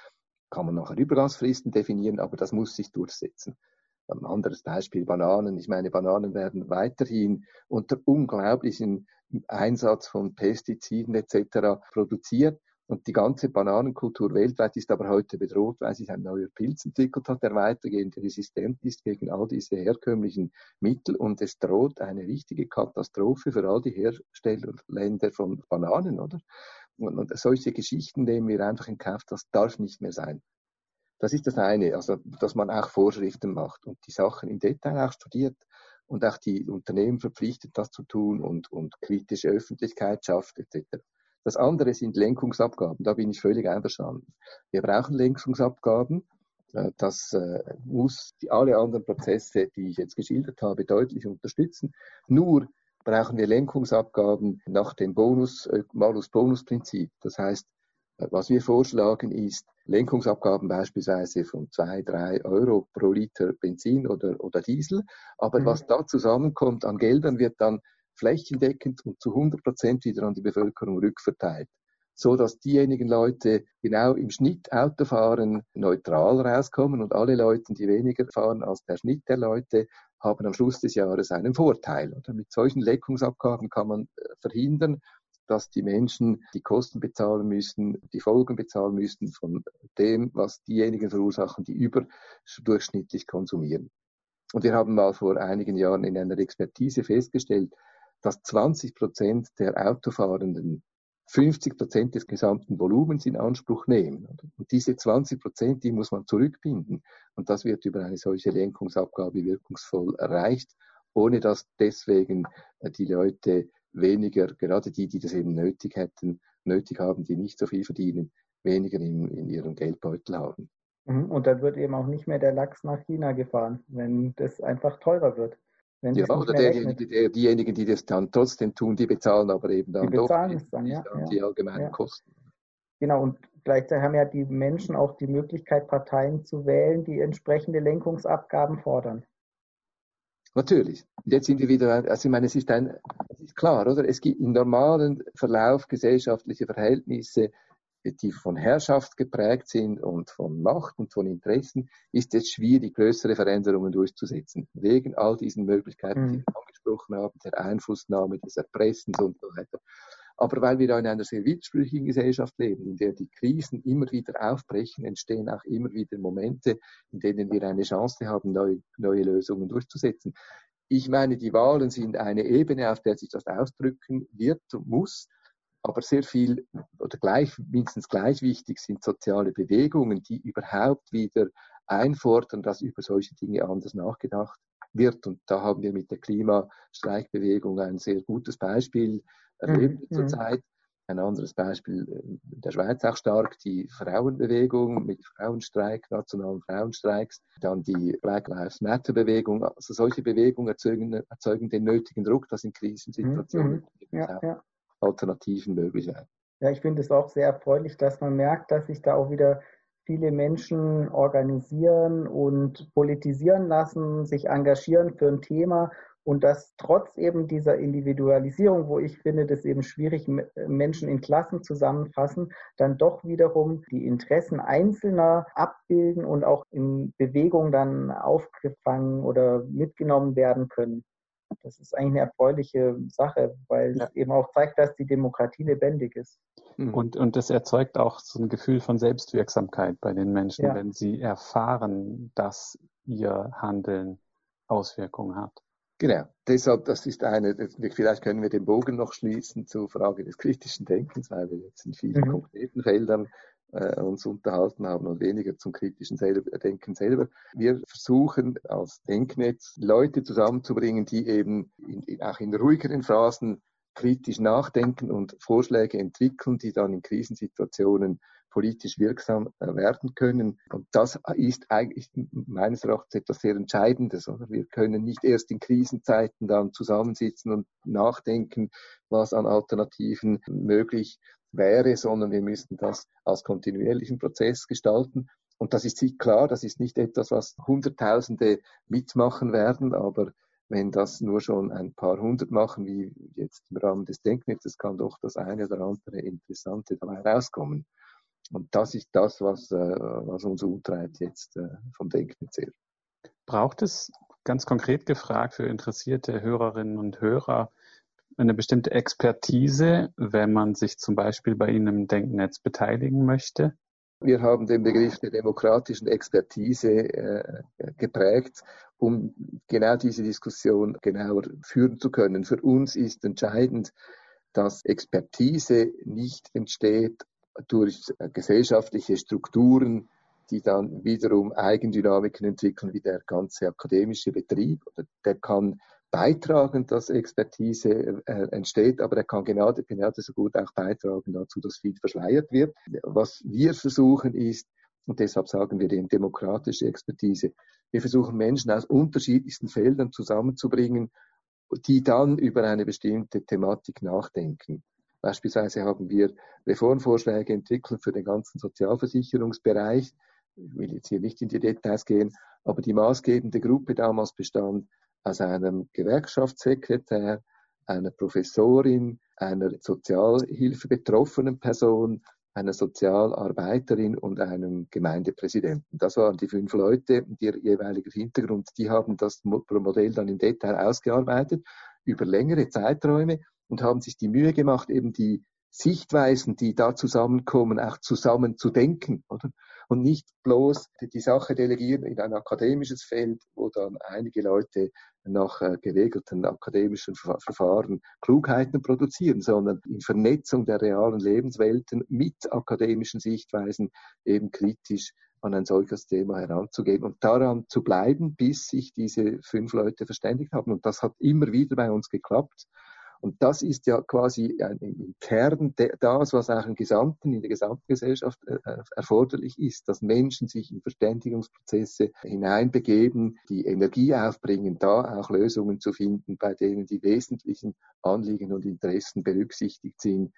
Kann man nachher Übergangsfristen definieren, aber das muss sich durchsetzen. Ein anderes Beispiel Bananen. Ich meine, Bananen werden weiterhin unter unglaublichen Einsatz von Pestiziden etc. produziert. Und die ganze Bananenkultur weltweit ist aber heute bedroht, weil sich ein neuer Pilz entwickelt hat, der weitergehend resistent ist gegen all diese herkömmlichen Mittel. Und es droht eine richtige Katastrophe für all die Herstellerländer von Bananen, oder? Und, und solche Geschichten nehmen wir einfach in Kauf. Das darf nicht mehr sein. Das ist das eine, also dass man auch Vorschriften macht und die Sachen im Detail auch studiert und auch die Unternehmen verpflichtet, das zu tun und, und kritische Öffentlichkeit schafft etc. Das andere sind Lenkungsabgaben, da bin ich völlig einverstanden. Wir brauchen Lenkungsabgaben, äh, das äh, muss alle anderen Prozesse, die ich jetzt geschildert habe, deutlich unterstützen. Nur brauchen wir Lenkungsabgaben nach dem Bonus, äh, Malus-Bonus-Prinzip. Das heißt, was wir vorschlagen ist, Lenkungsabgaben beispielsweise von zwei, drei Euro pro Liter Benzin oder, oder Diesel. Aber mhm. was da zusammenkommt an Geldern, wird dann flächendeckend und zu 100 Prozent wieder an die Bevölkerung rückverteilt. So dass diejenigen Leute genau im Schnitt Auto fahren neutral rauskommen und alle Leute, die weniger fahren als der Schnitt der Leute, haben am Schluss des Jahres einen Vorteil. Und mit solchen Lenkungsabgaben kann man äh, verhindern, dass die Menschen die Kosten bezahlen müssen, die Folgen bezahlen müssen von dem, was diejenigen verursachen, die überdurchschnittlich konsumieren. Und wir haben mal vor einigen Jahren in einer Expertise festgestellt, dass 20 Prozent der Autofahrenden 50 Prozent des gesamten Volumens in Anspruch nehmen. Und diese 20 Prozent, die muss man zurückbinden. Und das wird über eine solche Lenkungsabgabe wirkungsvoll erreicht, ohne dass deswegen die Leute weniger, gerade die, die das eben nötig hätten, nötig haben, die nicht so viel verdienen, weniger in, in ihrem Geldbeutel haben. Mhm. Und dann wird eben auch nicht mehr der Lachs nach China gefahren, wenn das einfach teurer wird. ja, oder derjenige, der, diejenigen, die das dann trotzdem tun, die bezahlen aber eben dann die bezahlen doch es dann, ja, dann ja. die allgemeinen ja. Kosten. Genau, und gleichzeitig haben ja die Menschen auch die Möglichkeit, Parteien zu wählen, die entsprechende Lenkungsabgaben fordern. Natürlich. Und jetzt sind wir wieder, also ich meine, es ist ein, klar, oder? Es gibt im normalen Verlauf gesellschaftliche Verhältnisse, die von Herrschaft geprägt sind und von Macht und von Interessen, ist es schwierig, größere Veränderungen durchzusetzen. Wegen all diesen Möglichkeiten, die mhm. wir angesprochen haben, der Einflussnahme, des Erpressens und so weiter. Aber weil wir in einer sehr widersprüchlichen Gesellschaft leben, in der die Krisen immer wieder aufbrechen, entstehen auch immer wieder Momente, in denen wir eine Chance haben, neue, neue Lösungen durchzusetzen. Ich meine, die Wahlen sind eine Ebene, auf der sich das ausdrücken wird und muss. Aber sehr viel oder gleich, mindestens gleich wichtig sind soziale Bewegungen, die überhaupt wieder einfordern, dass über solche Dinge anders nachgedacht wird. Und da haben wir mit der Klimastreikbewegung ein sehr gutes Beispiel erlebt mhm. zurzeit. Ein anderes Beispiel in der Schweiz auch stark, die Frauenbewegung mit Frauenstreik, nationalen Frauenstreiks, dann die Black Lives Matter Bewegung. Also solche Bewegungen erzeugen, erzeugen den nötigen Druck, dass in Krisensituationen mhm. ja, ja. Alternativen möglich werden. Ja, ich finde es auch sehr erfreulich, dass man merkt, dass sich da auch wieder viele Menschen organisieren und politisieren lassen, sich engagieren für ein Thema und dass trotz eben dieser Individualisierung, wo ich finde, das eben schwierig, Menschen in Klassen zusammenfassen, dann doch wiederum die Interessen Einzelner abbilden und auch in Bewegung dann aufgefangen oder mitgenommen werden können. Das ist eigentlich eine erfreuliche Sache, weil ja. es eben auch zeigt, dass die Demokratie lebendig ist. Mhm. Und, und das erzeugt auch so ein Gefühl von Selbstwirksamkeit bei den Menschen, ja. wenn sie erfahren, dass ihr Handeln Auswirkungen hat. Genau, deshalb, das ist eine, vielleicht können wir den Bogen noch schließen zur Frage des kritischen Denkens, weil wir jetzt in vielen mhm. konkreten Feldern äh, uns unterhalten haben und weniger zum kritischen selber, Denken selber. Wir versuchen als Denknetz Leute zusammenzubringen, die eben in, in, auch in ruhigeren Phasen kritisch nachdenken und Vorschläge entwickeln, die dann in Krisensituationen politisch wirksam äh, werden können. Und das ist eigentlich meines Erachtens etwas sehr Entscheidendes. Oder? Wir können nicht erst in Krisenzeiten dann zusammensitzen und nachdenken, was an Alternativen möglich wäre, sondern wir müssten das als kontinuierlichen Prozess gestalten. Und das ist klar, das ist nicht etwas, was Hunderttausende mitmachen werden, aber wenn das nur schon ein paar hundert machen, wie jetzt im Rahmen des Denknetzes, kann doch das eine oder andere Interessante dabei rauskommen. Und das ist das, was, äh, was uns umtreibt jetzt äh, vom Denknetz her. Braucht es ganz konkret gefragt für interessierte Hörerinnen und Hörer eine bestimmte Expertise, wenn man sich zum Beispiel bei Ihnen im Denknetz beteiligen möchte? Wir haben den Begriff der demokratischen Expertise äh, geprägt, um genau diese Diskussion genauer führen zu können. Für uns ist entscheidend, dass Expertise nicht entsteht durch gesellschaftliche Strukturen, die dann wiederum Eigendynamiken entwickeln, wie der ganze akademische Betrieb. Der kann beitragen, dass Expertise äh, entsteht, aber er kann genau, genau so gut auch beitragen dazu, dass viel verschleiert wird. Was wir versuchen ist, und deshalb sagen wir dem demokratische Expertise, wir versuchen Menschen aus unterschiedlichsten Feldern zusammenzubringen, die dann über eine bestimmte Thematik nachdenken. Beispielsweise haben wir Reformvorschläge entwickelt für den ganzen Sozialversicherungsbereich. Ich will jetzt hier nicht in die Details gehen, aber die maßgebende Gruppe damals bestand aus einem Gewerkschaftssekretär, einer Professorin, einer Sozialhilfe-betroffenen Person, einer Sozialarbeiterin und einem Gemeindepräsidenten. Das waren die fünf Leute, ihr jeweiliger Hintergrund. Die haben das Modell dann im Detail ausgearbeitet über längere Zeiträume und haben sich die Mühe gemacht, eben die Sichtweisen, die da zusammenkommen, auch zusammen zu denken, oder? Und nicht bloß die Sache delegieren in ein akademisches Feld, wo dann einige Leute nach äh, geregelten akademischen Verfahren Klugheiten produzieren, sondern in Vernetzung der realen Lebenswelten mit akademischen Sichtweisen eben kritisch an ein solches Thema heranzugehen und daran zu bleiben, bis sich diese fünf Leute verständigt haben. Und das hat immer wieder bei uns geklappt. Und das ist ja quasi im Kern das, was auch im Gesamten, in der gesamten Gesellschaft äh, äh, erforderlich ist, dass Menschen sich in Verständigungsprozesse hineinbegeben, die Energie aufbringen, da auch Lösungen zu finden, bei denen die wesentlichen Anliegen und Interessen berücksichtigt sind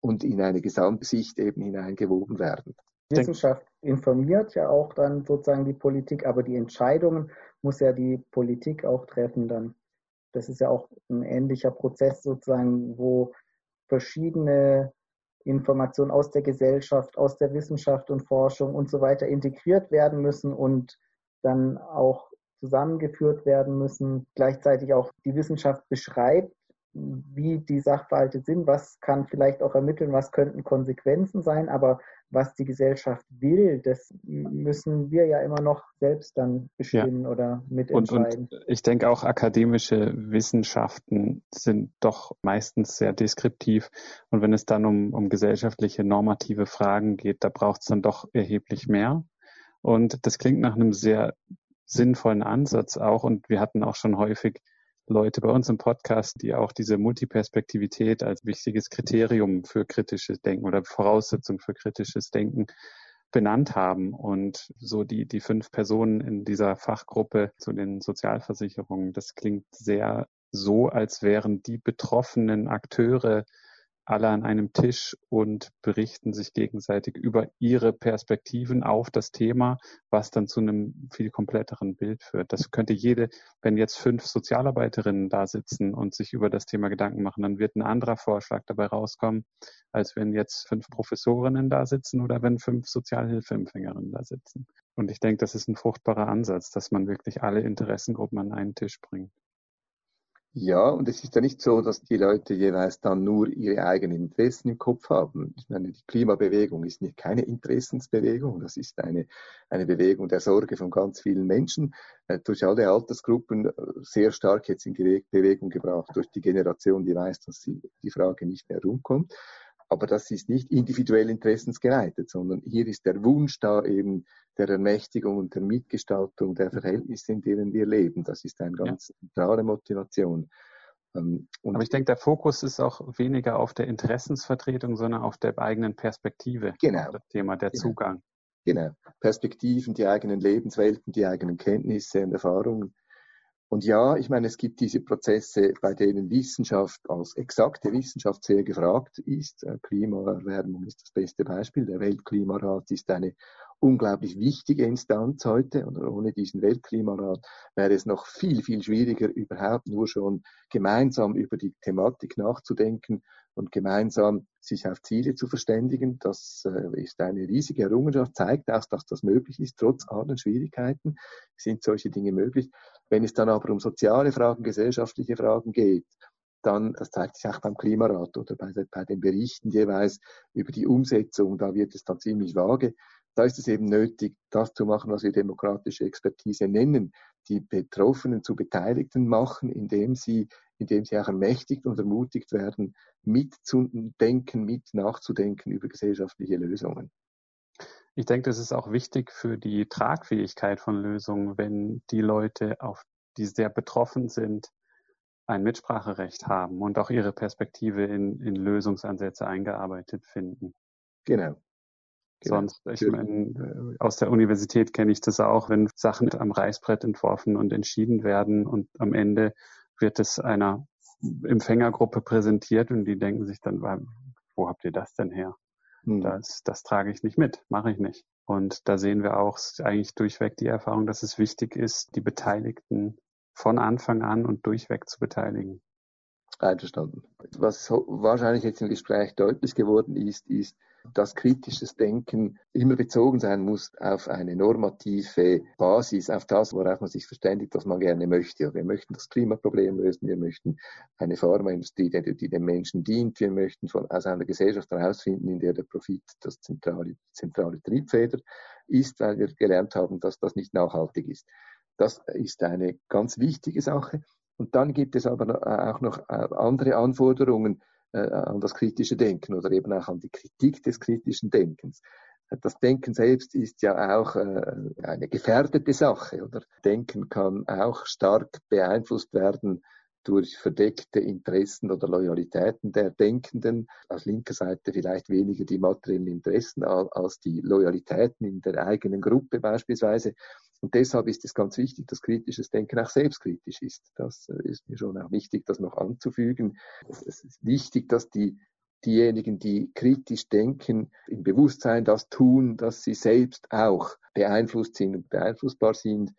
und in eine Gesamtsicht eben hineingewoben werden. Wissenschaft informiert ja auch dann sozusagen die Politik, aber die Entscheidungen muss ja die Politik auch treffen dann das ist ja auch ein ähnlicher Prozess sozusagen, wo verschiedene Informationen aus der Gesellschaft, aus der Wissenschaft und Forschung und so weiter integriert werden müssen und dann auch zusammengeführt werden müssen. Gleichzeitig auch die Wissenschaft beschreibt wie die Sachverhalte sind, was kann vielleicht auch ermitteln, was könnten Konsequenzen sein, aber was die Gesellschaft will, das müssen wir ja immer noch selbst dann bestimmen ja. oder mitentscheiden. Und, und ich denke auch akademische Wissenschaften sind doch meistens sehr deskriptiv. Und wenn es dann um, um gesellschaftliche normative Fragen geht, da braucht es dann doch erheblich mehr. Und das klingt nach einem sehr sinnvollen Ansatz auch. Und wir hatten auch schon häufig Leute bei uns im Podcast, die auch diese Multiperspektivität als wichtiges Kriterium für kritisches Denken oder Voraussetzung für kritisches Denken benannt haben. Und so die, die fünf Personen in dieser Fachgruppe zu den Sozialversicherungen, das klingt sehr so, als wären die betroffenen Akteure alle an einem Tisch und berichten sich gegenseitig über ihre Perspektiven auf das Thema, was dann zu einem viel kompletteren Bild führt. Das könnte jede, wenn jetzt fünf Sozialarbeiterinnen da sitzen und sich über das Thema Gedanken machen, dann wird ein anderer Vorschlag dabei rauskommen, als wenn jetzt fünf Professorinnen da sitzen oder wenn fünf Sozialhilfeempfängerinnen da sitzen. Und ich denke, das ist ein fruchtbarer Ansatz, dass man wirklich alle Interessengruppen an einen Tisch bringt. Ja, und es ist ja nicht so, dass die Leute jeweils dann nur ihre eigenen Interessen im Kopf haben. Ich meine, die Klimabewegung ist nicht keine Interessensbewegung, das ist eine, eine Bewegung der Sorge von ganz vielen Menschen, äh, durch alle Altersgruppen äh, sehr stark jetzt in Bewegung gebracht, durch die Generation, die weiß, dass sie die Frage nicht mehr rumkommt. Aber das ist nicht individuell interessensgeleitet, sondern hier ist der Wunsch da eben der Ermächtigung und der Mitgestaltung der Verhältnisse, in denen wir leben. Das ist eine ganz ja. zentrale Motivation. Ähm, und Aber ich denke, der Fokus ist auch weniger auf der Interessensvertretung, sondern auf der eigenen Perspektive. Genau. Das Thema der genau. Zugang. Genau. Perspektiven, die eigenen Lebenswelten, die eigenen Kenntnisse und Erfahrungen. Und ja, ich meine, es gibt diese Prozesse, bei denen Wissenschaft als exakte Wissenschaft sehr gefragt ist. Äh, Klimaerwärmung ist das beste Beispiel. Der Weltklimarat ist eine unglaublich wichtige Instanz heute. Und ohne diesen Weltklimarat wäre es noch viel, viel schwieriger, überhaupt nur schon gemeinsam über die Thematik nachzudenken und gemeinsam sich auf Ziele zu verständigen. Das äh, ist eine riesige Errungenschaft, zeigt auch, dass das möglich ist, trotz allen Schwierigkeiten sind solche Dinge möglich. Wenn es dann aber um soziale Fragen, gesellschaftliche Fragen geht, dann, das zeigt sich auch beim Klimarat oder bei, bei den Berichten jeweils über die Umsetzung, da wird es dann ziemlich vage. Da ist es eben nötig, das zu machen, was wir demokratische Expertise nennen, die Betroffenen zu Beteiligten machen, indem sie, indem sie auch ermächtigt und ermutigt werden, mitzudenken, mit nachzudenken über gesellschaftliche Lösungen. Ich denke, das ist auch wichtig für die Tragfähigkeit von Lösungen, wenn die Leute, auf die sehr betroffen sind, ein Mitspracherecht haben und auch ihre Perspektive in, in Lösungsansätze eingearbeitet finden. Genau. Genau. Sonst, ich meine, aus der Universität kenne ich das auch, wenn Sachen am Reißbrett entworfen und entschieden werden und am Ende wird es einer Empfängergruppe präsentiert und die denken sich dann, wo habt ihr das denn her? Hm. Das, das trage ich nicht mit, mache ich nicht. Und da sehen wir auch eigentlich durchweg die Erfahrung, dass es wichtig ist, die Beteiligten von Anfang an und durchweg zu beteiligen. Einverstanden. Was wahrscheinlich jetzt im Gespräch deutlich geworden ist, ist, dass kritisches Denken immer bezogen sein muss auf eine normative Basis, auf das, worauf man sich verständigt, was man gerne möchte. Wir möchten das Klimaproblem lösen, wir möchten eine Pharmaindustrie, die, die den Menschen dient, wir möchten von, aus einer Gesellschaft herausfinden, in der der Profit das zentrale, zentrale Triebfeder ist, weil wir gelernt haben, dass das nicht nachhaltig ist. Das ist eine ganz wichtige Sache. Und dann gibt es aber auch noch äh, andere Anforderungen, äh, an das kritische Denken oder eben auch an die Kritik des kritischen Denkens. Das Denken selbst ist ja auch äh, eine gefährdete Sache oder Denken kann auch stark beeinflusst werden durch verdeckte Interessen oder Loyalitäten der Denkenden. Aus linker Seite vielleicht weniger die materiellen Interessen als die Loyalitäten in der eigenen Gruppe beispielsweise. Und deshalb ist es ganz wichtig, dass kritisches Denken auch selbstkritisch ist. Das äh, ist mir schon auch wichtig, das noch anzufügen. Es ist wichtig, dass die, diejenigen, die kritisch denken, im Bewusstsein das tun, dass sie selbst auch beeinflusst sind und beeinflussbar sind,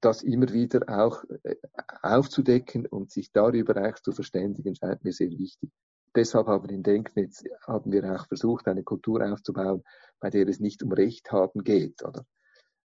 das immer wieder auch äh, aufzudecken und sich darüber auch zu verständigen, scheint mir sehr wichtig. Deshalb haben wir in Denknetz haben wir auch versucht, eine Kultur aufzubauen, bei der es nicht um Recht haben geht, oder?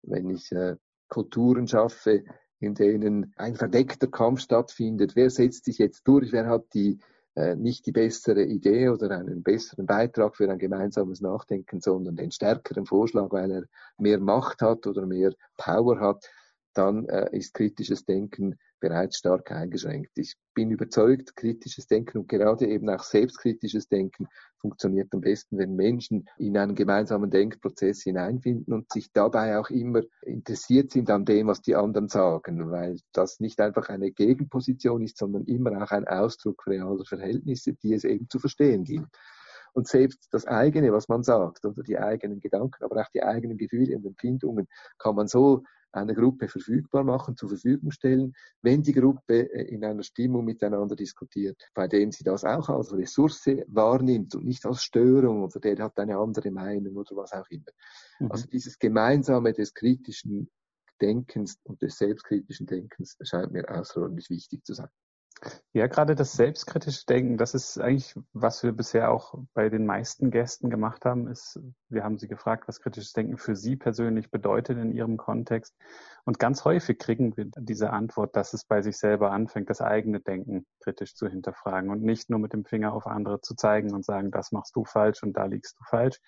Wenn ich äh, Kulturen schaffe, in denen ein verdeckter Kampf stattfindet. Wer setzt sich jetzt durch? Wer hat die äh, nicht die bessere Idee oder einen besseren Beitrag für ein gemeinsames Nachdenken, sondern den stärkeren Vorschlag, weil er mehr Macht hat oder mehr Power hat, dann äh, ist kritisches Denken bereits stark eingeschränkt. Ich bin überzeugt, kritisches Denken und gerade eben auch selbstkritisches Denken funktioniert am besten, wenn Menschen in einen gemeinsamen Denkprozess hineinfinden und sich dabei auch immer interessiert sind an dem, was die anderen sagen, weil das nicht einfach eine Gegenposition ist, sondern immer auch ein Ausdruck realer Verhältnisse, die es eben zu verstehen gilt. Und selbst das eigene, was man sagt, oder die eigenen Gedanken, aber auch die eigenen Gefühle und Empfindungen kann man so einer Gruppe verfügbar machen, zur Verfügung stellen, wenn die Gruppe äh, in einer Stimmung miteinander diskutiert, bei dem sie das auch als Ressource wahrnimmt und nicht als Störung oder der hat eine andere Meinung oder was auch immer. Mhm. Also dieses Gemeinsame des kritischen Denkens und des selbstkritischen Denkens scheint mir außerordentlich wichtig zu sein. Ja, gerade das selbstkritische Denken, das ist eigentlich, was wir bisher auch bei den meisten Gästen gemacht haben, ist, wir haben sie gefragt, was kritisches Denken für sie persönlich bedeutet in ihrem Kontext. Und ganz häufig kriegen wir diese Antwort, dass es bei sich selber anfängt, das eigene Denken kritisch zu hinterfragen und nicht nur mit dem Finger auf andere zu zeigen und sagen, das machst du falsch und da liegst du falsch,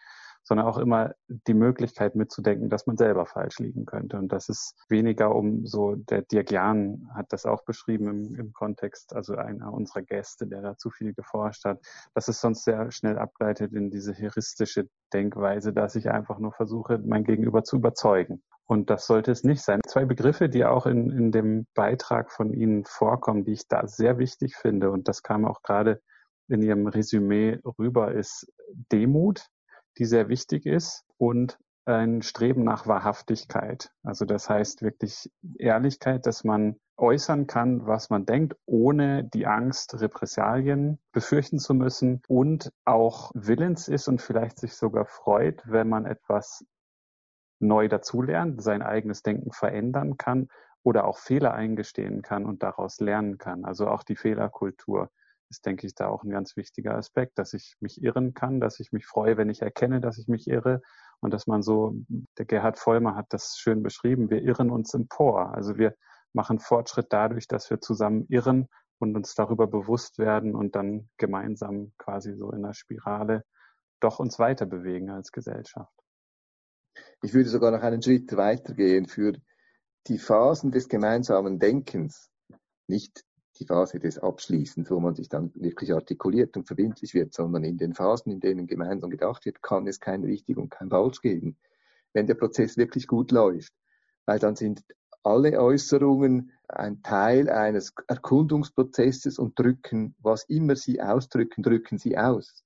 sondern auch immer die Möglichkeit mitzudenken, dass man selber falsch liegen könnte. Und das ist weniger um so, der Dirk hat das auch beschrieben im, im Kontext, also einer unserer Gäste, der da zu viel geforscht hat, dass es sonst sehr schnell abgleitet in diese heuristische Denkweise, dass ich einfach nur versuche, mein Gegenüber zu überzeugen. Und das sollte es nicht sein. Zwei Begriffe, die auch in, in dem Beitrag von Ihnen vorkommen, die ich da sehr wichtig finde, und das kam auch gerade in Ihrem Resümee rüber, ist Demut die sehr wichtig ist und ein Streben nach Wahrhaftigkeit. Also das heißt wirklich Ehrlichkeit, dass man äußern kann, was man denkt, ohne die Angst, Repressalien befürchten zu müssen und auch willens ist und vielleicht sich sogar freut, wenn man etwas neu dazulernt, sein eigenes Denken verändern kann oder auch Fehler eingestehen kann und daraus lernen kann. Also auch die Fehlerkultur ist, denke ich, da auch ein ganz wichtiger Aspekt, dass ich mich irren kann, dass ich mich freue, wenn ich erkenne, dass ich mich irre und dass man so, der Gerhard Vollmer hat das schön beschrieben, wir irren uns empor. Also wir machen Fortschritt dadurch, dass wir zusammen irren und uns darüber bewusst werden und dann gemeinsam quasi so in einer Spirale doch uns weiter bewegen als Gesellschaft. Ich würde sogar noch einen Schritt weitergehen für die Phasen des gemeinsamen Denkens, nicht die Phase des Abschließens, wo man sich dann wirklich artikuliert und verbindlich wird, sondern in den Phasen, in denen gemeinsam gedacht wird, kann es kein richtig und kein falsch geben, wenn der Prozess wirklich gut läuft. Weil dann sind alle Äußerungen ein Teil eines Erkundungsprozesses und drücken, was immer sie ausdrücken, drücken sie aus.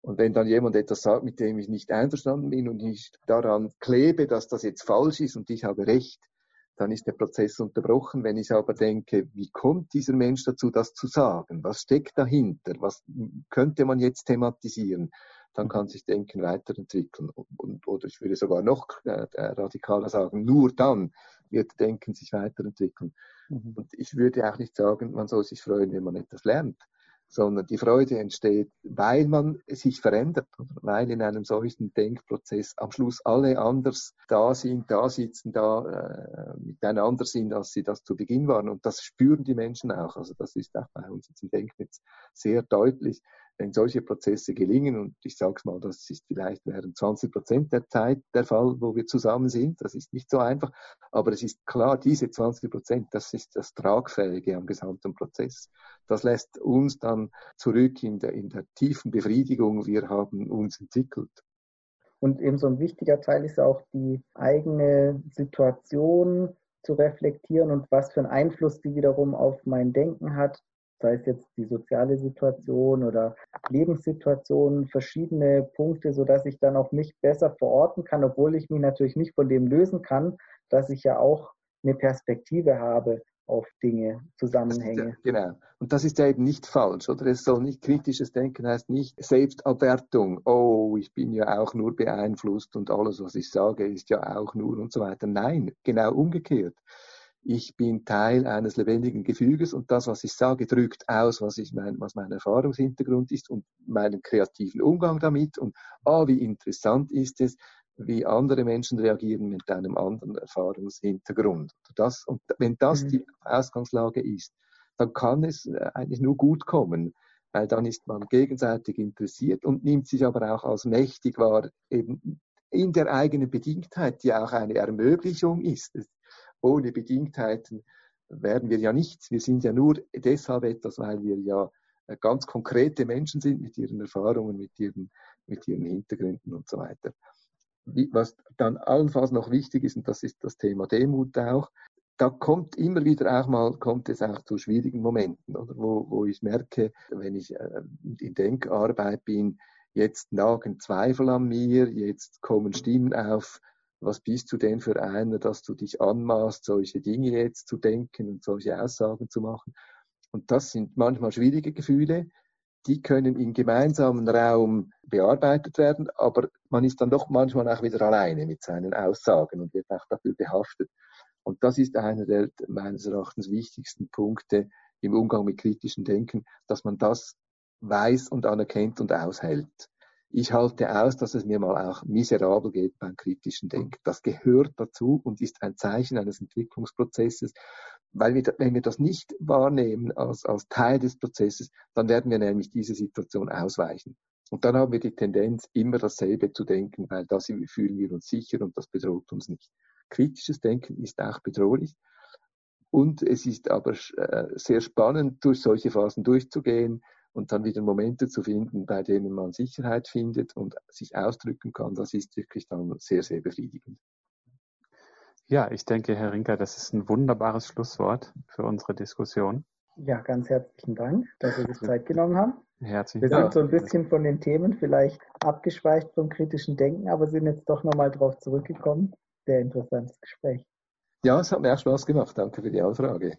Und wenn dann jemand etwas sagt, mit dem ich nicht einverstanden bin und ich daran klebe, dass das jetzt falsch ist und ich habe recht, dann ist der Prozess unterbrochen. Wenn ich aber denke, wie kommt dieser Mensch dazu, das zu sagen? Was steckt dahinter? Was könnte man jetzt thematisieren? Dann kann sich Denken weiterentwickeln. Und, oder ich würde sogar noch äh, radikaler sagen, nur dann wird Denken sich weiterentwickeln. Mhm. Und ich würde auch nicht sagen, man soll sich freuen, wenn man etwas lernt sondern die Freude entsteht, weil man sich verändert, weil in einem solchen Denkprozess am Schluss alle anders da sind, da sitzen, da äh, miteinander sind, als sie das zu Beginn waren. Und das spüren die Menschen auch. Also das ist auch bei uns jetzt im Denknetz sehr deutlich wenn solche Prozesse gelingen, und ich sage es mal, das ist vielleicht während 20 Prozent der Zeit der Fall, wo wir zusammen sind, das ist nicht so einfach, aber es ist klar, diese 20 Prozent, das ist das Tragfähige am gesamten Prozess. Das lässt uns dann zurück in der, in der tiefen Befriedigung, wir haben uns entwickelt. Und eben so ein wichtiger Teil ist auch die eigene Situation zu reflektieren und was für einen Einfluss die wiederum auf mein Denken hat, sei es jetzt die soziale Situation oder Lebenssituation, verschiedene Punkte, sodass ich dann auch mich besser verorten kann, obwohl ich mich natürlich nicht von dem lösen kann, dass ich ja auch eine Perspektive habe auf Dinge, Zusammenhänge. Ja, genau. Und das ist ja eben nicht falsch, oder? Es soll nicht kritisches Denken heißt nicht Selbstabwertung. Oh, ich bin ja auch nur beeinflusst und alles, was ich sage, ist ja auch nur und so weiter. Nein, genau umgekehrt ich bin Teil eines lebendigen Gefüges und das, was ich sage, drückt aus, was, ich mein, was mein Erfahrungshintergrund ist und meinen kreativen Umgang damit. Und ah, wie interessant ist es, wie andere Menschen reagieren mit einem anderen Erfahrungshintergrund. Das, und wenn das mhm. die Ausgangslage ist, dann kann es äh, eigentlich nur gut kommen, weil dann ist man gegenseitig interessiert und nimmt sich aber auch als mächtig wahr, eben in der eigenen Bedingtheit, die auch eine Ermöglichung ist. Ohne Bedingtheiten werden wir ja nichts. Wir sind ja nur deshalb etwas, weil wir ja äh, ganz konkrete Menschen sind mit ihren Erfahrungen, mit ihren, mit ihren Hintergründen und so weiter. Was dann allenfalls noch wichtig ist, und das ist das Thema Demut auch, da kommt immer wieder auch mal, kommt es auch zu schwierigen Momenten, oder wo, wo ich merke, wenn ich äh, in Denkarbeit bin, jetzt nagen Zweifel an mir, jetzt kommen Stimmen auf, was bist du denn für einer, dass du dich anmaßt, solche Dinge jetzt zu denken und solche Aussagen zu machen. Und das sind manchmal schwierige Gefühle, die können im gemeinsamen Raum bearbeitet werden, aber man ist dann doch manchmal auch wieder alleine mit seinen Aussagen und wird auch dafür behaftet. Und das ist einer der meines Erachtens wichtigsten Punkte im Umgang mit kritischem Denken, dass man das weiß und anerkennt und aushält. Ich halte aus, dass es mir mal auch miserabel geht beim kritischen Denken. Das gehört dazu und ist ein Zeichen eines Entwicklungsprozesses. Weil wir, wenn wir das nicht wahrnehmen als, als Teil des Prozesses, dann werden wir nämlich diese Situation ausweichen. Und dann haben wir die Tendenz, immer dasselbe zu denken, weil da fühlen wir uns sicher und das bedroht uns nicht. Kritisches Denken ist auch bedrohlich. Und es ist aber äh, sehr spannend, durch solche Phasen durchzugehen und dann wieder Momente zu finden, bei denen man Sicherheit findet und sich ausdrücken kann. Das ist wirklich dann sehr, sehr befriedigend. Ja, ich denke, Herr Rinker, das ist ein wunderbares Schlusswort für unsere Diskussion. Ja, ganz herzlichen Dank, dass Sie sich Zeit genommen haben. Herzlichen Wir sind so ein bisschen von den Themen vielleicht abgeschweicht vom kritischen Denken, aber sind jetzt doch nochmal drauf zurückgekommen. Sehr interessantes Gespräch. Ja, es hat mir auch Spaß gemacht. Danke für die Anfrage.